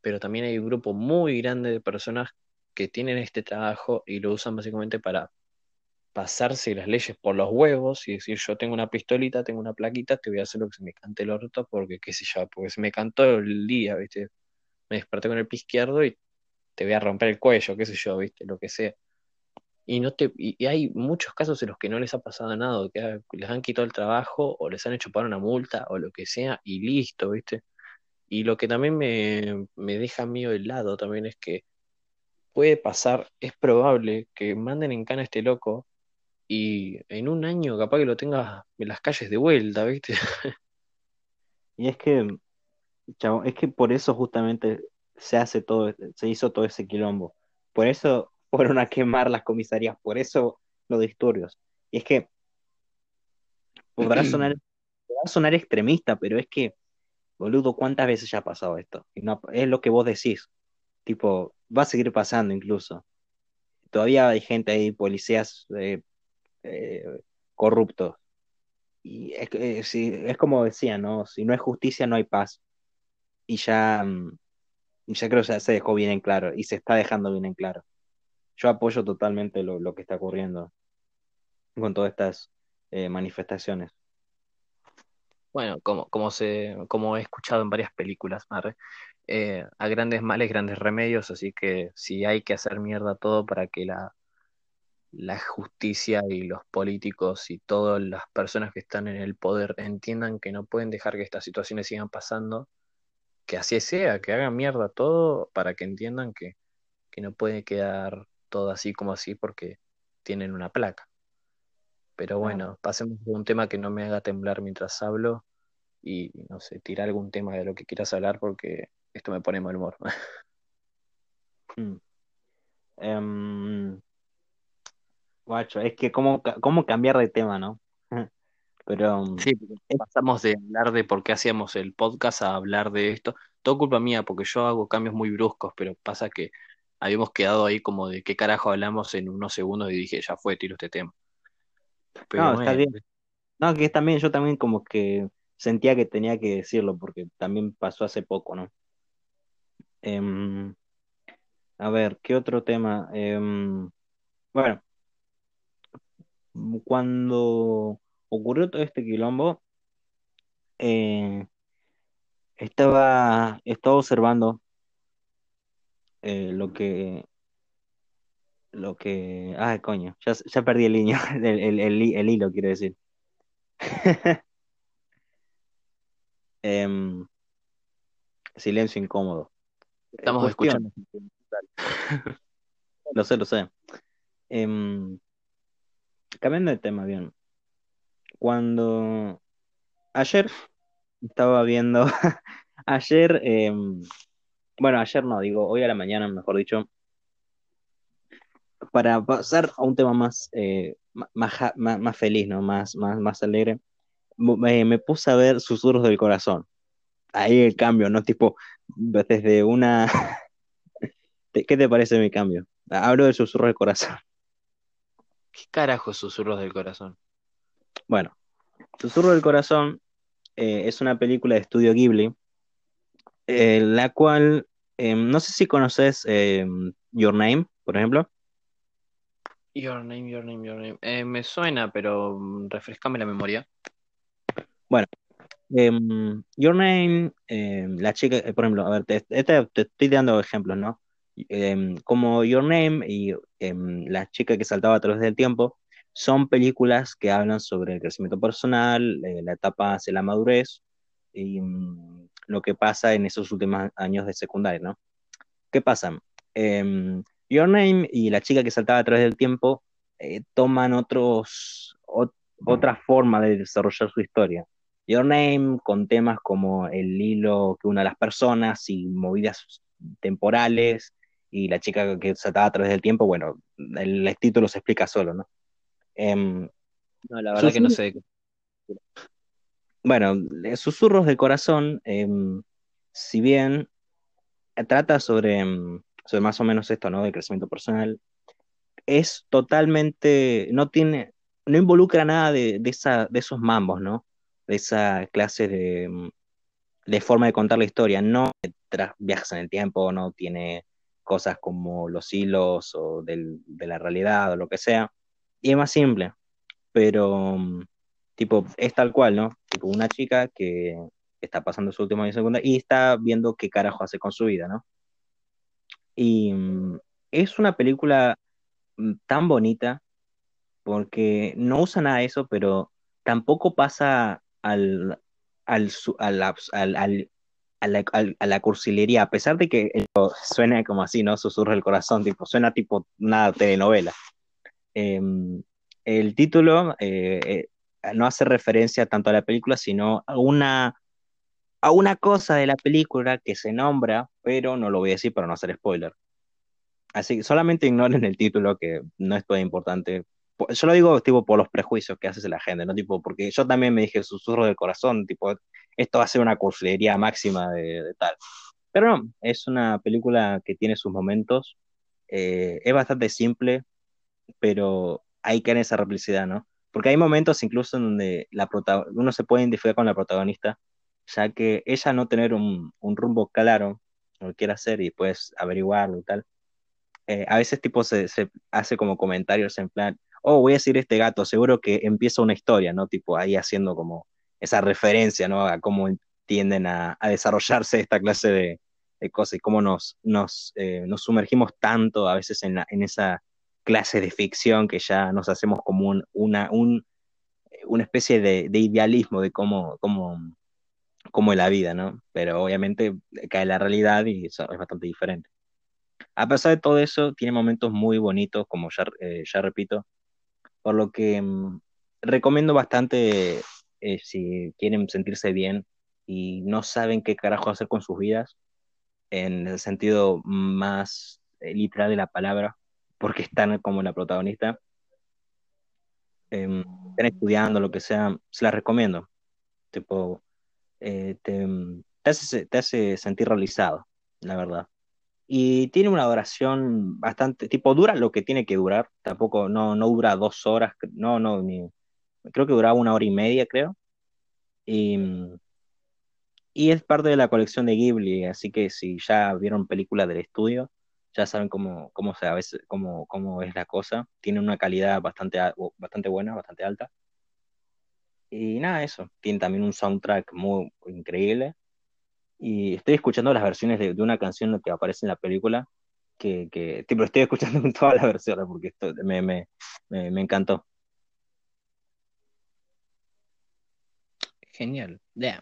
pero también hay un grupo muy grande de personas que tienen este trabajo y lo usan básicamente para pasarse las leyes por los huevos y decir yo tengo una pistolita, tengo una plaquita, te voy a hacer lo que se me cante el orto porque qué sé yo, porque se me cantó el día, ¿viste? Me desperté con el pie izquierdo y te voy a romper el cuello, qué sé yo, viste, lo que sea. Y, no te, y, hay muchos casos en los que no les ha pasado nada, que les han quitado el trabajo o les han hecho pagar una multa o lo que sea y listo, ¿viste? Y lo que también me, me deja mío el lado también es que puede pasar, es probable que manden en cana a este loco y en un año capaz que lo tengas en las calles de vuelta, ¿viste? Y es que, chavo, es que por eso justamente se hace todo, se hizo todo ese quilombo. Por eso fueron a quemar las comisarías, por eso los disturbios. Y es que podrá sonar, podrá sonar extremista, pero es que, boludo, ¿cuántas veces ya ha pasado esto? Y no, es lo que vos decís. Tipo, va a seguir pasando incluso. Todavía hay gente ahí, policías eh, eh, corruptos. Y es, es, como decía, ¿no? Si no hay justicia, no hay paz. Y ya, mm, ya creo que ya se dejó bien en claro y se está dejando bien en claro. Yo apoyo totalmente lo, que está ocurriendo con todas estas eh, manifestaciones. Bueno, como, como, se, como he escuchado en varias películas, eh, a grandes males, grandes remedios, así que si hay que hacer mierda todo para que la, la justicia y los políticos y todas las personas que están en el poder entiendan que no pueden dejar que estas situaciones sigan pasando, que así sea, que hagan mierda todo para que entiendan que, no puede quedar todo así como así porque tienen una placa. Pero bueno, pasemos de un tema que no me haga temblar mientras hablo y no sé, tirar algún tema de lo que quieras hablar porque esto me pone mal humor. Hmm. Em, Guacho, es que cómo, cómo cambiar de tema, ¿no? Pero mm, sí, pasamos de hablar de por qué hacíamos el podcast a hablar de esto. Todo culpa mía, porque yo hago cambios muy bruscos, pero pasa que habíamos quedado ahí como de qué carajo hablamos en unos segundos y dije, ya fue, tiro este tema. no, está bien. No, que también yo también como que sentía que tenía que decirlo, porque también pasó hace poco, ¿no? Em, a ver, ¿qué otro tema? Em, bueno, cuando ocurrió todo este quilombo, eh, estaba, estaba observando eh, lo que lo que ah coño ya, ya perdí el, niño, el, el, hilo quiero decir. Em, silencio incómodo. Estamos escuchando. Lo sé lo sé. Em, cambiando de tema, bien. Cuando ayer estaba viendo, ayer, em, bueno, ayer no, digo, hoy a la mañana, mejor dicho, para pasar a un tema más, eh, más, más, feliz, ¿no? Más, más, más alegre, me, puse a ver Susurros del Corazón. Ahí el cambio, ¿no? Tipo, desde una... ¿Qué te parece mi cambio? Hablo de Susurros del Corazón. ¿Qué carajo Susurros del Corazón? Bueno, Susurros del Corazón eh, es una película de estudio Ghibli, eh, la cual, eh, no sé si conoces Your Name, por ejemplo. Your Name, Your Name, Your Name. me suena, pero mm, refrescame la memoria. Bueno, em, Your Name, em, la chica, por ejemplo, a ver, te, te estoy dando ejemplos, ¿no? Em, como Your Name y em, La chica que saltaba a través del tiempo, son películas que hablan sobre el crecimiento personal, eh, la etapa hacia la madurez y mm, lo que pasa en esos últimos años de secundaria, ¿no? ¿Qué pasa? Em, Your Name y La chica que saltaba a través del tiempo eh, toman otros, otra forma de desarrollar su historia. Your Name con temas como el hilo que une a las personas y movidas temporales y la chica que saltaba a través del tiempo, bueno, el, título se explica solo, ¿no? Em, no, la verdad que no sé. Bueno, Susurros del Corazón, em, si bien trata sobre, em, sobre más o menos esto, ¿no? De crecimiento personal, es totalmente, no tiene, no involucra nada de, esa, de esos mambos, ¿no? De esa clase de, de forma de contar la historia. No tras viajes en el tiempo, no tiene cosas como los hilos o de la realidad o lo que sea. Y es más simple, pero tipo, es tal cual, ¿no? Tipo una chica que está pasando su último año de y está viendo qué carajo hace con su vida, ¿no? Y mm, es una película mm, tan bonita porque no usa nada de eso, pero tampoco pasa al, al, al, al- al- a la, a la cursilería, a pesar de que suena como así, ¿no? Susurra el corazón, tipo, suena tipo una telenovela. Eh, el título eh, eh, no hace referencia tanto a la película, sino a una, a una cosa de la película que se nombra, pero no lo voy a decir para no hacer spoiler. Así que solamente ignoren el título, que no es todo importante. Po- Yo lo digo tipo por los prejuicios que hace la gente, ¿no? Tipo, porque yo también me dije susurro del corazón, tipo, esto va a ser una cursilería máxima de, de tal. Pero no, es una película que tiene sus momentos, eh, es bastante simple, pero hay que en esa replicidad, ¿no? Porque hay momentos incluso en donde la uno se puede identificar con la protagonista, ya que ella no tener un, un rumbo claro, lo que quiere hacer y puedes averiguarlo y tal eh, a veces tipo se, se hace como comentarios en plan, oh, voy a decir este gato, seguro que empieza una historia, ¿no? Tipo ahí haciendo como esa referencia, ¿no? A cómo tienden a, a desarrollarse esta clase de, de cosas y cómo nos, nos, eh, nos sumergimos tanto a veces en, la, en esa clase de ficción que ya nos hacemos como un, una, un, una especie de, de idealismo de cómo, cómo, cómo es la vida, ¿no? Pero obviamente cae la realidad y es bastante diferente. A pesar de todo eso, tiene momentos muy bonitos, como ya, eh, ya repito, por lo que mm, recomiendo bastante eh, si quieren sentirse bien y no saben qué carajo hacer con sus vidas, en el sentido más eh, literal de la palabra, porque están como la protagonista, eh, están estudiando, lo que sea, se las recomiendo. Tipo, eh, te, te hace, te hace sentir realizado, la verdad. Y tiene una duración bastante, tipo, dura lo que tiene que durar. Tampoco, no, no dura dos horas, no, no, ni, creo que duraba una hora y media, creo. Y, y es parte de la colección de Ghibli, así que si ya vieron películas del estudio, ya saben cómo, cómo, se, a veces, cómo, cómo es la cosa. Tiene una calidad bastante, bastante buena, bastante alta. Y nada, eso. Tiene también un soundtrack muy increíble. Y estoy escuchando las versiones de, de una canción que aparece en la película, que, que tipo, estoy escuchando en todas las versiones porque esto me, me, me, me encantó. Genial. Damn.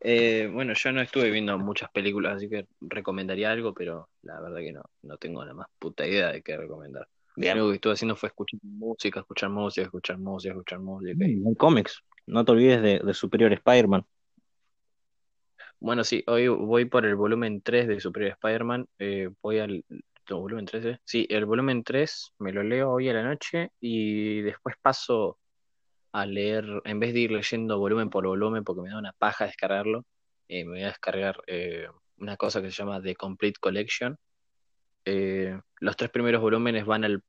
Eh, bueno, yo no estuve viendo muchas películas, así que recomendaría algo, pero la verdad que no, no tengo la más puta idea de qué recomendar. Lo Bien. único que estuve haciendo fue escuchar música, escuchar música, escuchar música, escuchar música. y- Mm, cómics. No te olvides de, de Superior Spider-Man. Bueno, sí, hoy voy por el volumen 3 de Superior Spider-Man. eh, voy al... ¿Volumen 3? eh? Sí, el volumen 3 me lo leo hoy a la noche y después paso a leer, en vez de ir leyendo volumen por volumen, porque me da una paja descargarlo, eh, me voy a descargar eh, una cosa que se llama The Complete Collection. Eh, los tres primeros volúmenes van al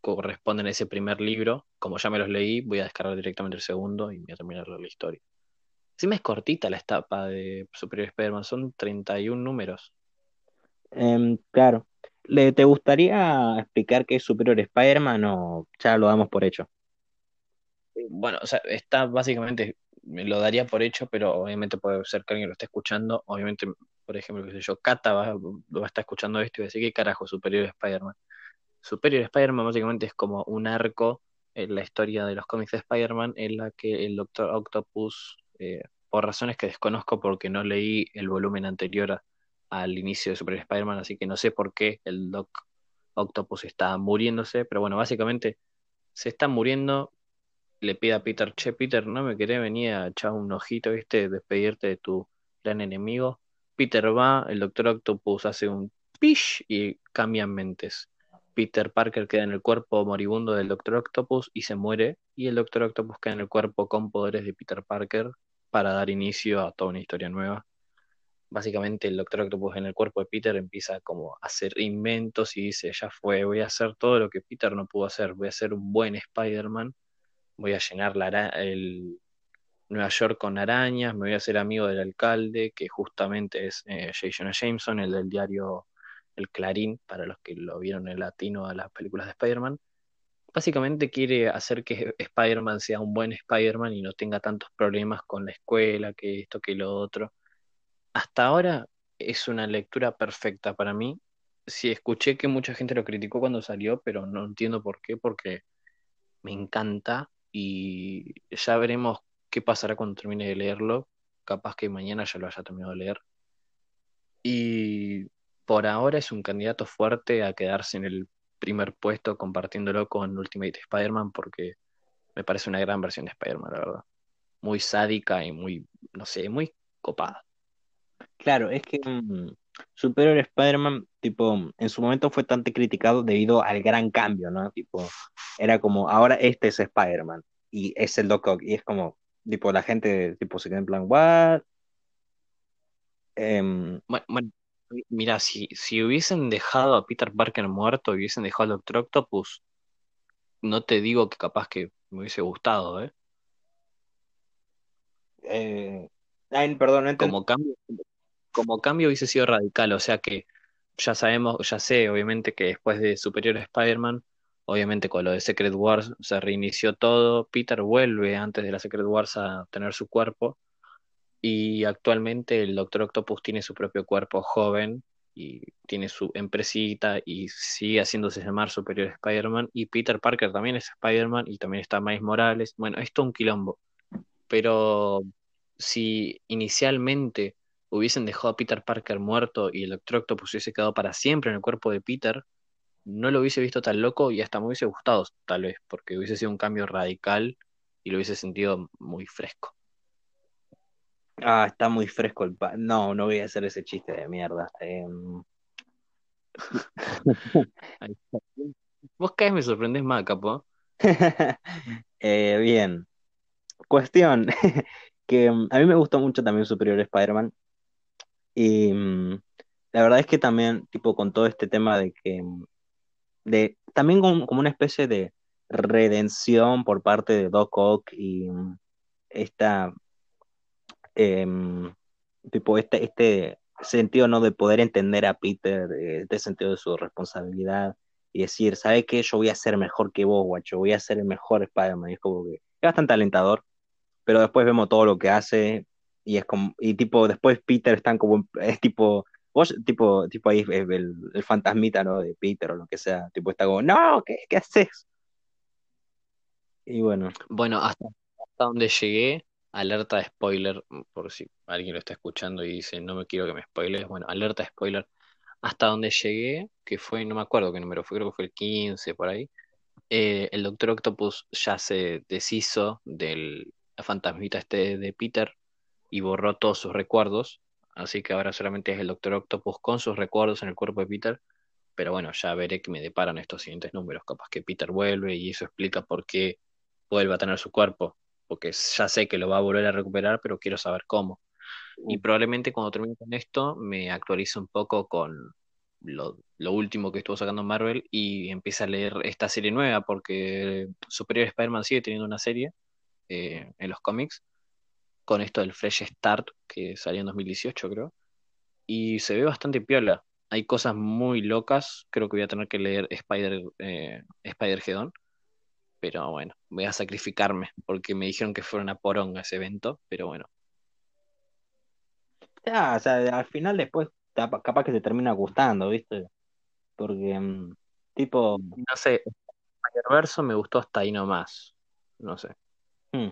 corresponden a ese primer libro. Como ya me los leí, voy a descargar directamente el segundo y voy a terminar la historia. Encima es cortita la etapa de Superior Spider-Man, son 31 números. Em, claro. ¿Le, ¿Te gustaría explicar qué es Superior Spider-Man o ya lo damos por hecho? Bueno, o sea, está básicamente, me lo daría por hecho, pero obviamente puede ser que alguien lo esté escuchando. Obviamente, por ejemplo, qué sé yo, Kata va, va a estar escuchando esto y va a decir, ¿qué carajo Superior Spider-Man? Superior Spider-Man básicamente es como un arco en la historia de los cómics de Spider-Man en la que el Doctor Octopus, eh, por razones que desconozco porque no leí el volumen anterior al inicio de Superior Spider-Man, así que no sé por qué el Doc Octopus está muriéndose, pero bueno, básicamente se está muriendo, le pide a Peter, che, Peter, ¿no me querés venir a echar un ojito, viste, despedirte de tu gran enemigo? Peter va, el Doctor Octopus hace un pish y cambian mentes. Peter Parker queda en el cuerpo moribundo del Doctor Octopus y se muere, y el Doctor Octopus queda en el cuerpo con poderes de Peter Parker para dar inicio a toda una historia nueva. Básicamente el Doctor Octopus en el cuerpo de Peter empieza como a hacer inventos y dice, ya fue, voy a hacer todo lo que Peter no pudo hacer, voy a ser un buen Spider-Man, voy a llenar el Nueva York con arañas, me voy a hacer amigo del alcalde, que justamente es eh, J. Jonah Jameson, el del diario El Clarín, para los que lo vieron en latino a las películas de Spider-Man. Básicamente quiere hacer que Spider-Man sea un buen Spider-Man y no tenga tantos problemas con la escuela, que esto, que lo otro. Hasta ahora es una lectura perfecta para mí. sí, escuché que mucha gente lo criticó cuando salió, pero no entiendo por qué, porque me encanta y ya veremos qué pasará cuando termine de leerlo. Capaz que mañana ya lo haya terminado de leer. Y por ahora es un candidato fuerte a quedarse en el primer puesto compartiéndolo con Ultimate Spider-Man porque me parece una gran versión de Spider-Man, la verdad. Muy sádica y muy, no sé, muy copada. Claro, es que mm, Superior Spider-Man, tipo, en su momento fue tan criticado debido al gran cambio, ¿no? Tipo, era como, ahora este es Spider-Man y es el Doc Ock, y es como, tipo, la gente, tipo, se queda en plan, ¿what? Bueno, bueno, mira, si, si hubiesen dejado a Peter Parker muerto hubiesen dejado al Doctor Octopus, no te digo que capaz que me hubiese gustado, ¿eh? eh, ay, perdón, no entendí. Como cambio, como cambio hubiese sido radical, o sea que ya sabemos, ya sé, obviamente que después de Superior Spider-Man, obviamente con lo de Secret Wars se reinició todo, Peter vuelve antes de la Secret Wars a tener su cuerpo y actualmente el Doctor Octopus tiene su propio cuerpo joven y tiene su empresita y sigue haciéndose llamar Superior Spider-Man y Peter Parker también es Spider-Man y también está Miles Morales, bueno, esto es un quilombo, pero si inicialmente hubiesen dejado a Peter Parker muerto y el Doctor Octopus hubiese quedado para siempre en el cuerpo de Peter, no lo hubiese visto tan loco y hasta me hubiese gustado, tal vez, porque hubiese sido un cambio radical y lo hubiese sentido muy fresco. Ah, está muy fresco el pa- No, no voy a hacer ese chiste de mierda. Em, está. Vos vez me sorprendés más, capo. eh, bien. Cuestión, que mm, a mí me gustó mucho también Superior Spider-Man y mm, la verdad es que también, tipo, con todo este tema de que, mm, de, también como, una especie de redención por parte de Doc Ock y mm, esta, em, tipo, este, este sentido, ¿no? De poder entender a Peter, eh, este sentido de su responsabilidad y decir, ¿sabe qué? Yo voy a ser mejor que vos, guacho, voy a ser el mejor Spider-Man. Es como que es bastante alentador pero después vemos todo lo que hace y es como, y tipo, después Peter están como, es tipo, vos, tipo, tipo ahí el, el fantasmita, ¿no? De Peter o lo que sea, tipo, está como, no, ¿qué, qué haces? Y bueno, Bueno, hasta, hasta donde llegué, alerta de spoiler, por si alguien lo está escuchando y dice, no me quiero que me spoiles, bueno, alerta de spoiler. Hasta donde llegué, que fue, no me acuerdo qué número fue, creo que fue el 15 por ahí, eh, el Doctor Octopus ya se deshizo del fantasmita este de Peter y borró todos sus recuerdos, así que ahora solamente es el Doctor Octopus con sus recuerdos en el cuerpo de Peter, pero bueno, ya veré que me deparan estos siguientes números, capaz que Peter vuelve y eso explica por qué vuelve a tener su cuerpo, porque ya sé que lo va a volver a recuperar, pero quiero saber cómo. Y probablemente cuando termine con esto me actualice un poco con lo, lo último que estuvo sacando Marvel y empiece a leer esta serie nueva, porque Superior Spider-Man sigue teniendo una serie eh, en los cómics, con esto del Fresh Start que salió en 2018 creo, y se ve bastante piola. Hay cosas muy locas, creo que voy a tener que leer Spider, eh, Spider-Geddon, pero bueno, voy a sacrificarme, porque me dijeron que fue una poronga ese evento, pero bueno. ya, o sea, al final después capaz que te termina gustando, ¿viste? Porque, mm, tipo, No sé, Spider-Verse me gustó hasta ahí nomás, no sé. mm,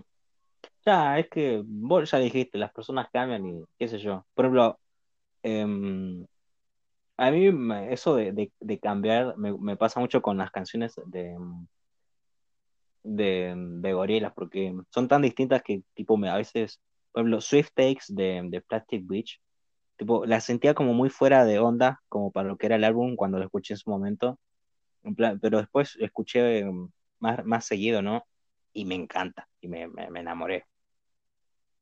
es que vos ya dijiste, las personas cambian y qué sé yo. Por ejemplo, em, a mí eso de, de- cambiar me, pasa mucho con las canciones de, de, de Gorillaz, porque son tan distintas que tipo me, a veces, por ejemplo, Swift Takes de, de Plastic Beach, tipo, la sentía como muy fuera de onda, como para lo que era el álbum cuando lo escuché en su momento, pero después escuché em, más, más seguido, ¿no? Y me encanta, y me, me enamoré.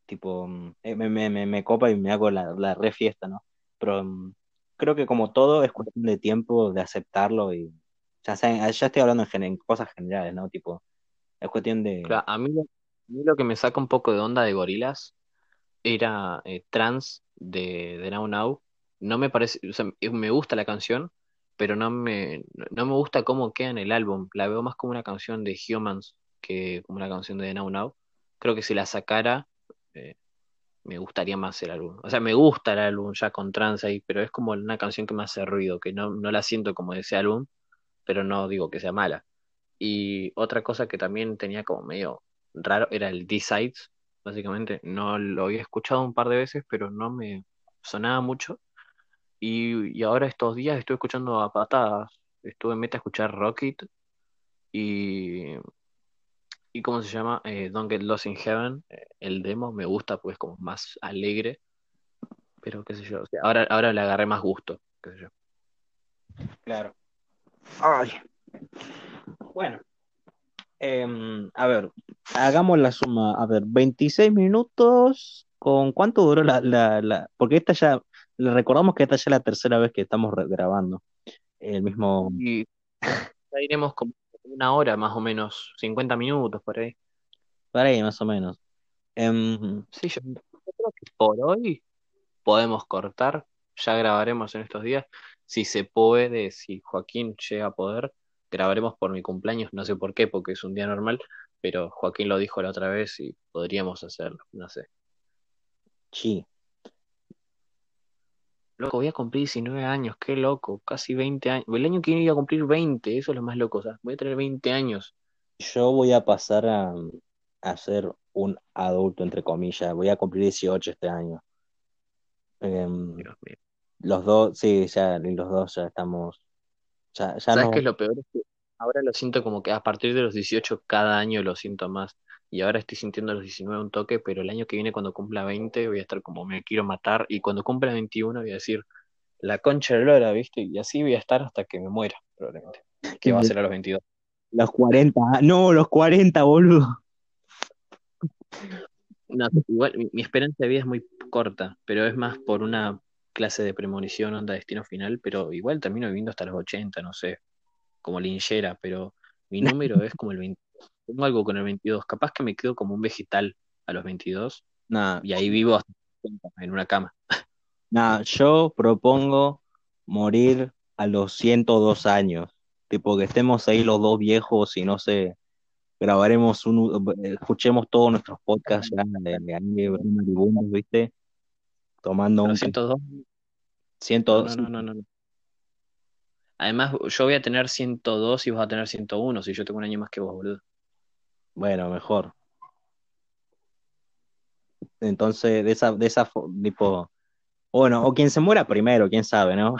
Tipo, mm, eh, me, me, me, me copa y me hago la, la re fiesta, ¿no? Pero mm, creo que como todo es cuestión de tiempo, de aceptarlo y ya, sea- ya estoy hablando en, en cosas generales, ¿no? Tipo, es cuestión de... Claro, a mí, a mí lo que me saca un poco de onda de Gorilas era eh, Trans de, de Now Now. No me parece, o sea, eh, me gusta la canción, pero no me, no me gusta cómo queda en el álbum. La veo más como una canción de Humans que como una canción de Now Now. Creo que si la sacara, eh, me gustaría más el álbum. O sea, me gusta el álbum ya con trance ahí, pero es como una canción que me hace ruido, que no, no la siento como de ese álbum, pero no digo que sea mala. Y otra cosa que también tenía como medio raro era el D-Sides, básicamente. No lo había escuchado un par de veces, pero no me sonaba mucho. Y, y ahora estos días estoy escuchando a patadas. Estuve en meta a escuchar Rocket y, y ¿cómo se llama? Eh, Don't Get Lost in Heaven. Eh, el demo me gusta, pues como más alegre. Pero qué sé yo. o sea, ahora, ahora le agarré más gusto, qué sé yo. Claro. Ay. Bueno. Em, a ver, hagamos la suma. A ver, 26 minutos. ¿Con cuánto duró la, la, la- Porque esta ya, le recordamos que esta ya es la tercera vez que estamos grabando. El mismo. Y ya iremos como una hora más o menos, 50 minutos por ahí. Por ahí, más o menos. Em, Sí, yo, yo creo que por hoy podemos cortar, ya grabaremos en estos días. Si se puede, si Joaquín llega a poder, grabaremos por mi cumpleaños, no sé por qué, porque es un día normal, pero Joaquín lo dijo la otra vez y podríamos hacerlo, no sé. sí. Loco, voy a cumplir 19 años, qué loco, casi 20 años. El año que viene iba a cumplir 20, eso es lo más loco, o sea, voy a tener 20 años. Yo voy a pasar a, a ser un adulto, entre comillas. Voy a cumplir 18 este año. Em, Dios mío. los dos, sí, ya, los dos ya estamos. Ya, ya ¿Sabes no. qué es lo peor? Es que ahora lo siento como que a partir de los 18 cada año lo siento más. Y ahora estoy sintiendo a los 19 un toque, pero el año que viene cuando cumpla 20 voy a estar como me quiero matar. Y cuando cumpla 21 voy a decir la concha de lora, ¿viste? Y así voy a estar hasta que me muera, probablemente. Que va a ser a los 22. Los 40, ah, no, los 40, boludo. No, igual mi, mi esperanza de vida es muy corta, pero es más por una clase de premonición, onda destino final, pero igual termino viviendo hasta los 80, no sé, como linchera, pero mi número es como el 22. Tengo algo con el 22, capaz que me quedo como un vegetal a los 22 Nah, y ahí vivo hasta los 80, en una cama. nah, yo propongo morir a los 102 años. Tipo que estemos ahí los dos viejos y no sé, grabaremos un, escuchemos todos nuestros podcasts ya de, ahí, ¿viste? Tomando un Los 102, 100, no, no, no, no, no. no. Además, yo voy a tener 102 y vas a tener 101, si yo tengo un año más que vos, boludo. Bueno, mejor. Entonces, de esa, de esa, tipo, bueno, o quien se muera primero, quién sabe, ¿no?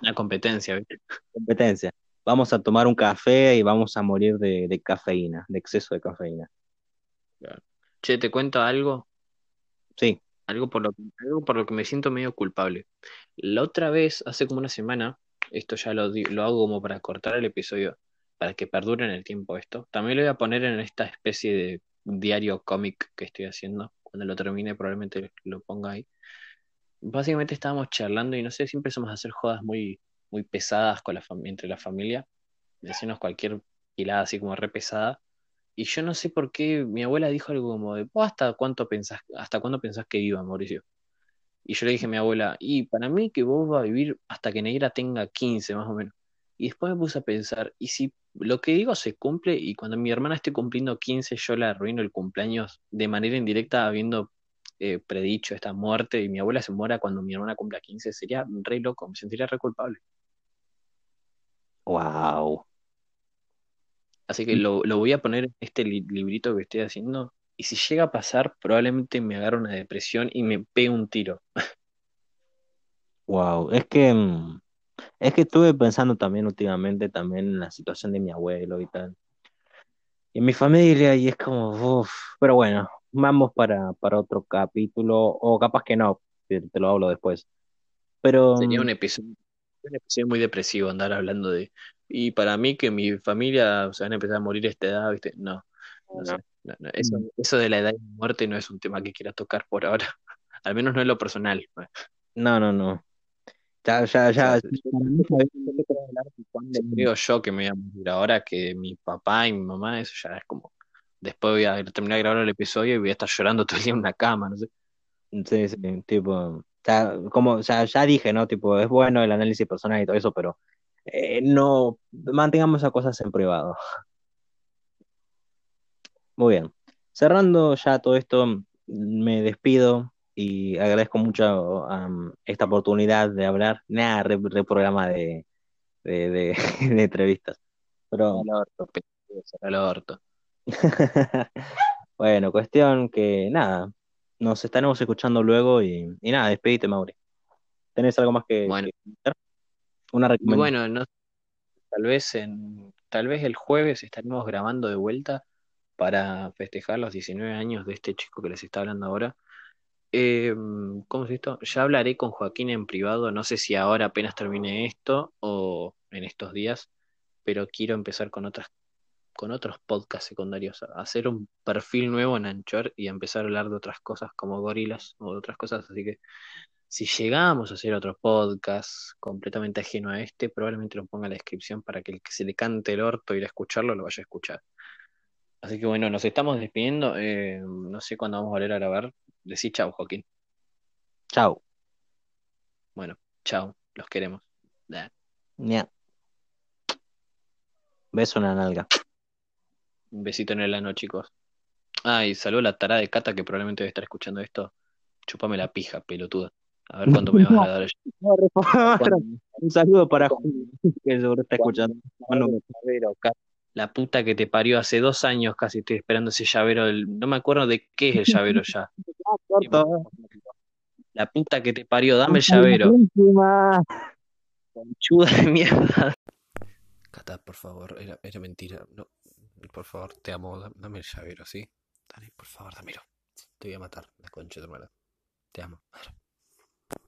Una competencia, ¿viste? Competencia. Vamos a tomar un café y vamos a morir de, de cafeína, de exceso de cafeína. Che, te cuento algo, Sí, algo por lo que, algo por lo que me siento medio culpable. La otra vez, hace como una semana, esto ya lo, lo hago como para cortar el episodio, para que perdure en el tiempo esto. También lo voy a poner en esta especie de diario cómic que estoy haciendo. Cuando lo termine, probablemente lo ponga ahí. Básicamente estábamos charlando y no sé, siempre somos hacer jodas muy, muy pesadas con la entre la familia, decirnos cualquier hilada así como re pesada. Y yo no sé por qué mi abuela dijo algo como de, ¿vos hasta cuánto pensás, hasta cuándo pensás que iba, Mauricio? Y yo le dije a mi abuela, y para mí que vos vas a vivir hasta que Negra tenga 15 más o menos. Y después me puse a pensar, ¿y si lo que digo se cumple y cuando mi hermana esté cumpliendo 15 yo le arruino el cumpleaños de manera indirecta habiendo eh, predicho esta muerte y mi abuela se muera cuando mi hermana cumpla 15? Sería re loco, me sentiría re culpable. wow. Así que lo, lo voy a poner en este li- librito que estoy haciendo. Y si llega a pasar, probablemente me agarre una depresión y me pegue un tiro. Wow. Es que, mm, es que estuve pensando también últimamente también en la situación de mi abuelo y tal. Y en mi familia, y es como, uff. Pero bueno, vamos para, para otro capítulo, o capaz que no, te, te lo hablo después. Pero, Sería mm, un episodio, un episodio muy depresivo andar hablando de. Y para mí que mi familia se van a empezar a morir a esta edad, ¿viste? No, no sé. No, no, Eso, eso de la edad y muerte no es un tema que quiera tocar por ahora. Al menos no en lo personal. O no, no, no. Ya, ya, ya. creo yo que me voy a morir. Ahora que mi papá y mi mamá, eso ya es como. Después voy a terminar de grabar el episodio y voy a estar llorando todo el día en una cama, no sé. Sí, sí, tipo, ya, como, ya, ya dije, ¿no? Tipo, es bueno el análisis personal y todo eso, pero eh, no mantengamos esas cosas en privado. Muy bien. Cerrando ya todo esto, me despido y agradezco mucho um, esta oportunidad de hablar. Nada, re- reprograma de, de, de- de entrevistas. Pero Al orto, pelotudo, al orto. bueno, cuestión que nada, nos estaremos escuchando luego y, y nada, despedite, Mauri. ¿Tenés algo más que, Bueno. que? Una recomendación. bueno, no, tal vez en, tal vez el jueves estaremos grabando de vuelta para festejar los 19 años de este chico que les está hablando ahora. Eh, ¿cómo es esto? Ya hablaré con Joaquín en privado, no sé si ahora apenas termine esto o en estos días, pero quiero empezar con otras, con otros podcasts secundarios, hacer un perfil nuevo en Anchor y empezar a hablar de otras cosas como gorilas o de otras cosas, así que si llegamos a hacer otro podcast completamente ajeno a este, probablemente lo ponga en la descripción para que el que se le cante el orto ir a escucharlo lo vaya a escuchar. Así que bueno, nos estamos despidiendo. eh, no sé cuándo vamos a volver a grabar. Decí chau, Joaquín. Chao. Bueno, chau, los queremos. Ña. Beso en la nalga. Un besito en el ano, chicos. Ah, y saludo a la tarada de Cata que probablemente debe estar escuchando esto. Chupame la pija, pelotuda. A ver cuánto me vas a dar. ¿Cuándo? Un saludo para Julio, que seguro está escuchando. Ca- La puta que te parió hace dos años casi estoy esperando ese llavero. del- No me acuerdo de qué es el llavero ya. La puta que te parió, dame el llavero. Última. Conchuda de mierda. Cata, por favor, era, era mentira. No, por favor, te amo. da- Dame el llavero, ¿sí? Dale, por favor, dámelo. Te voy a matar, la concha de tu hermana. Te amo.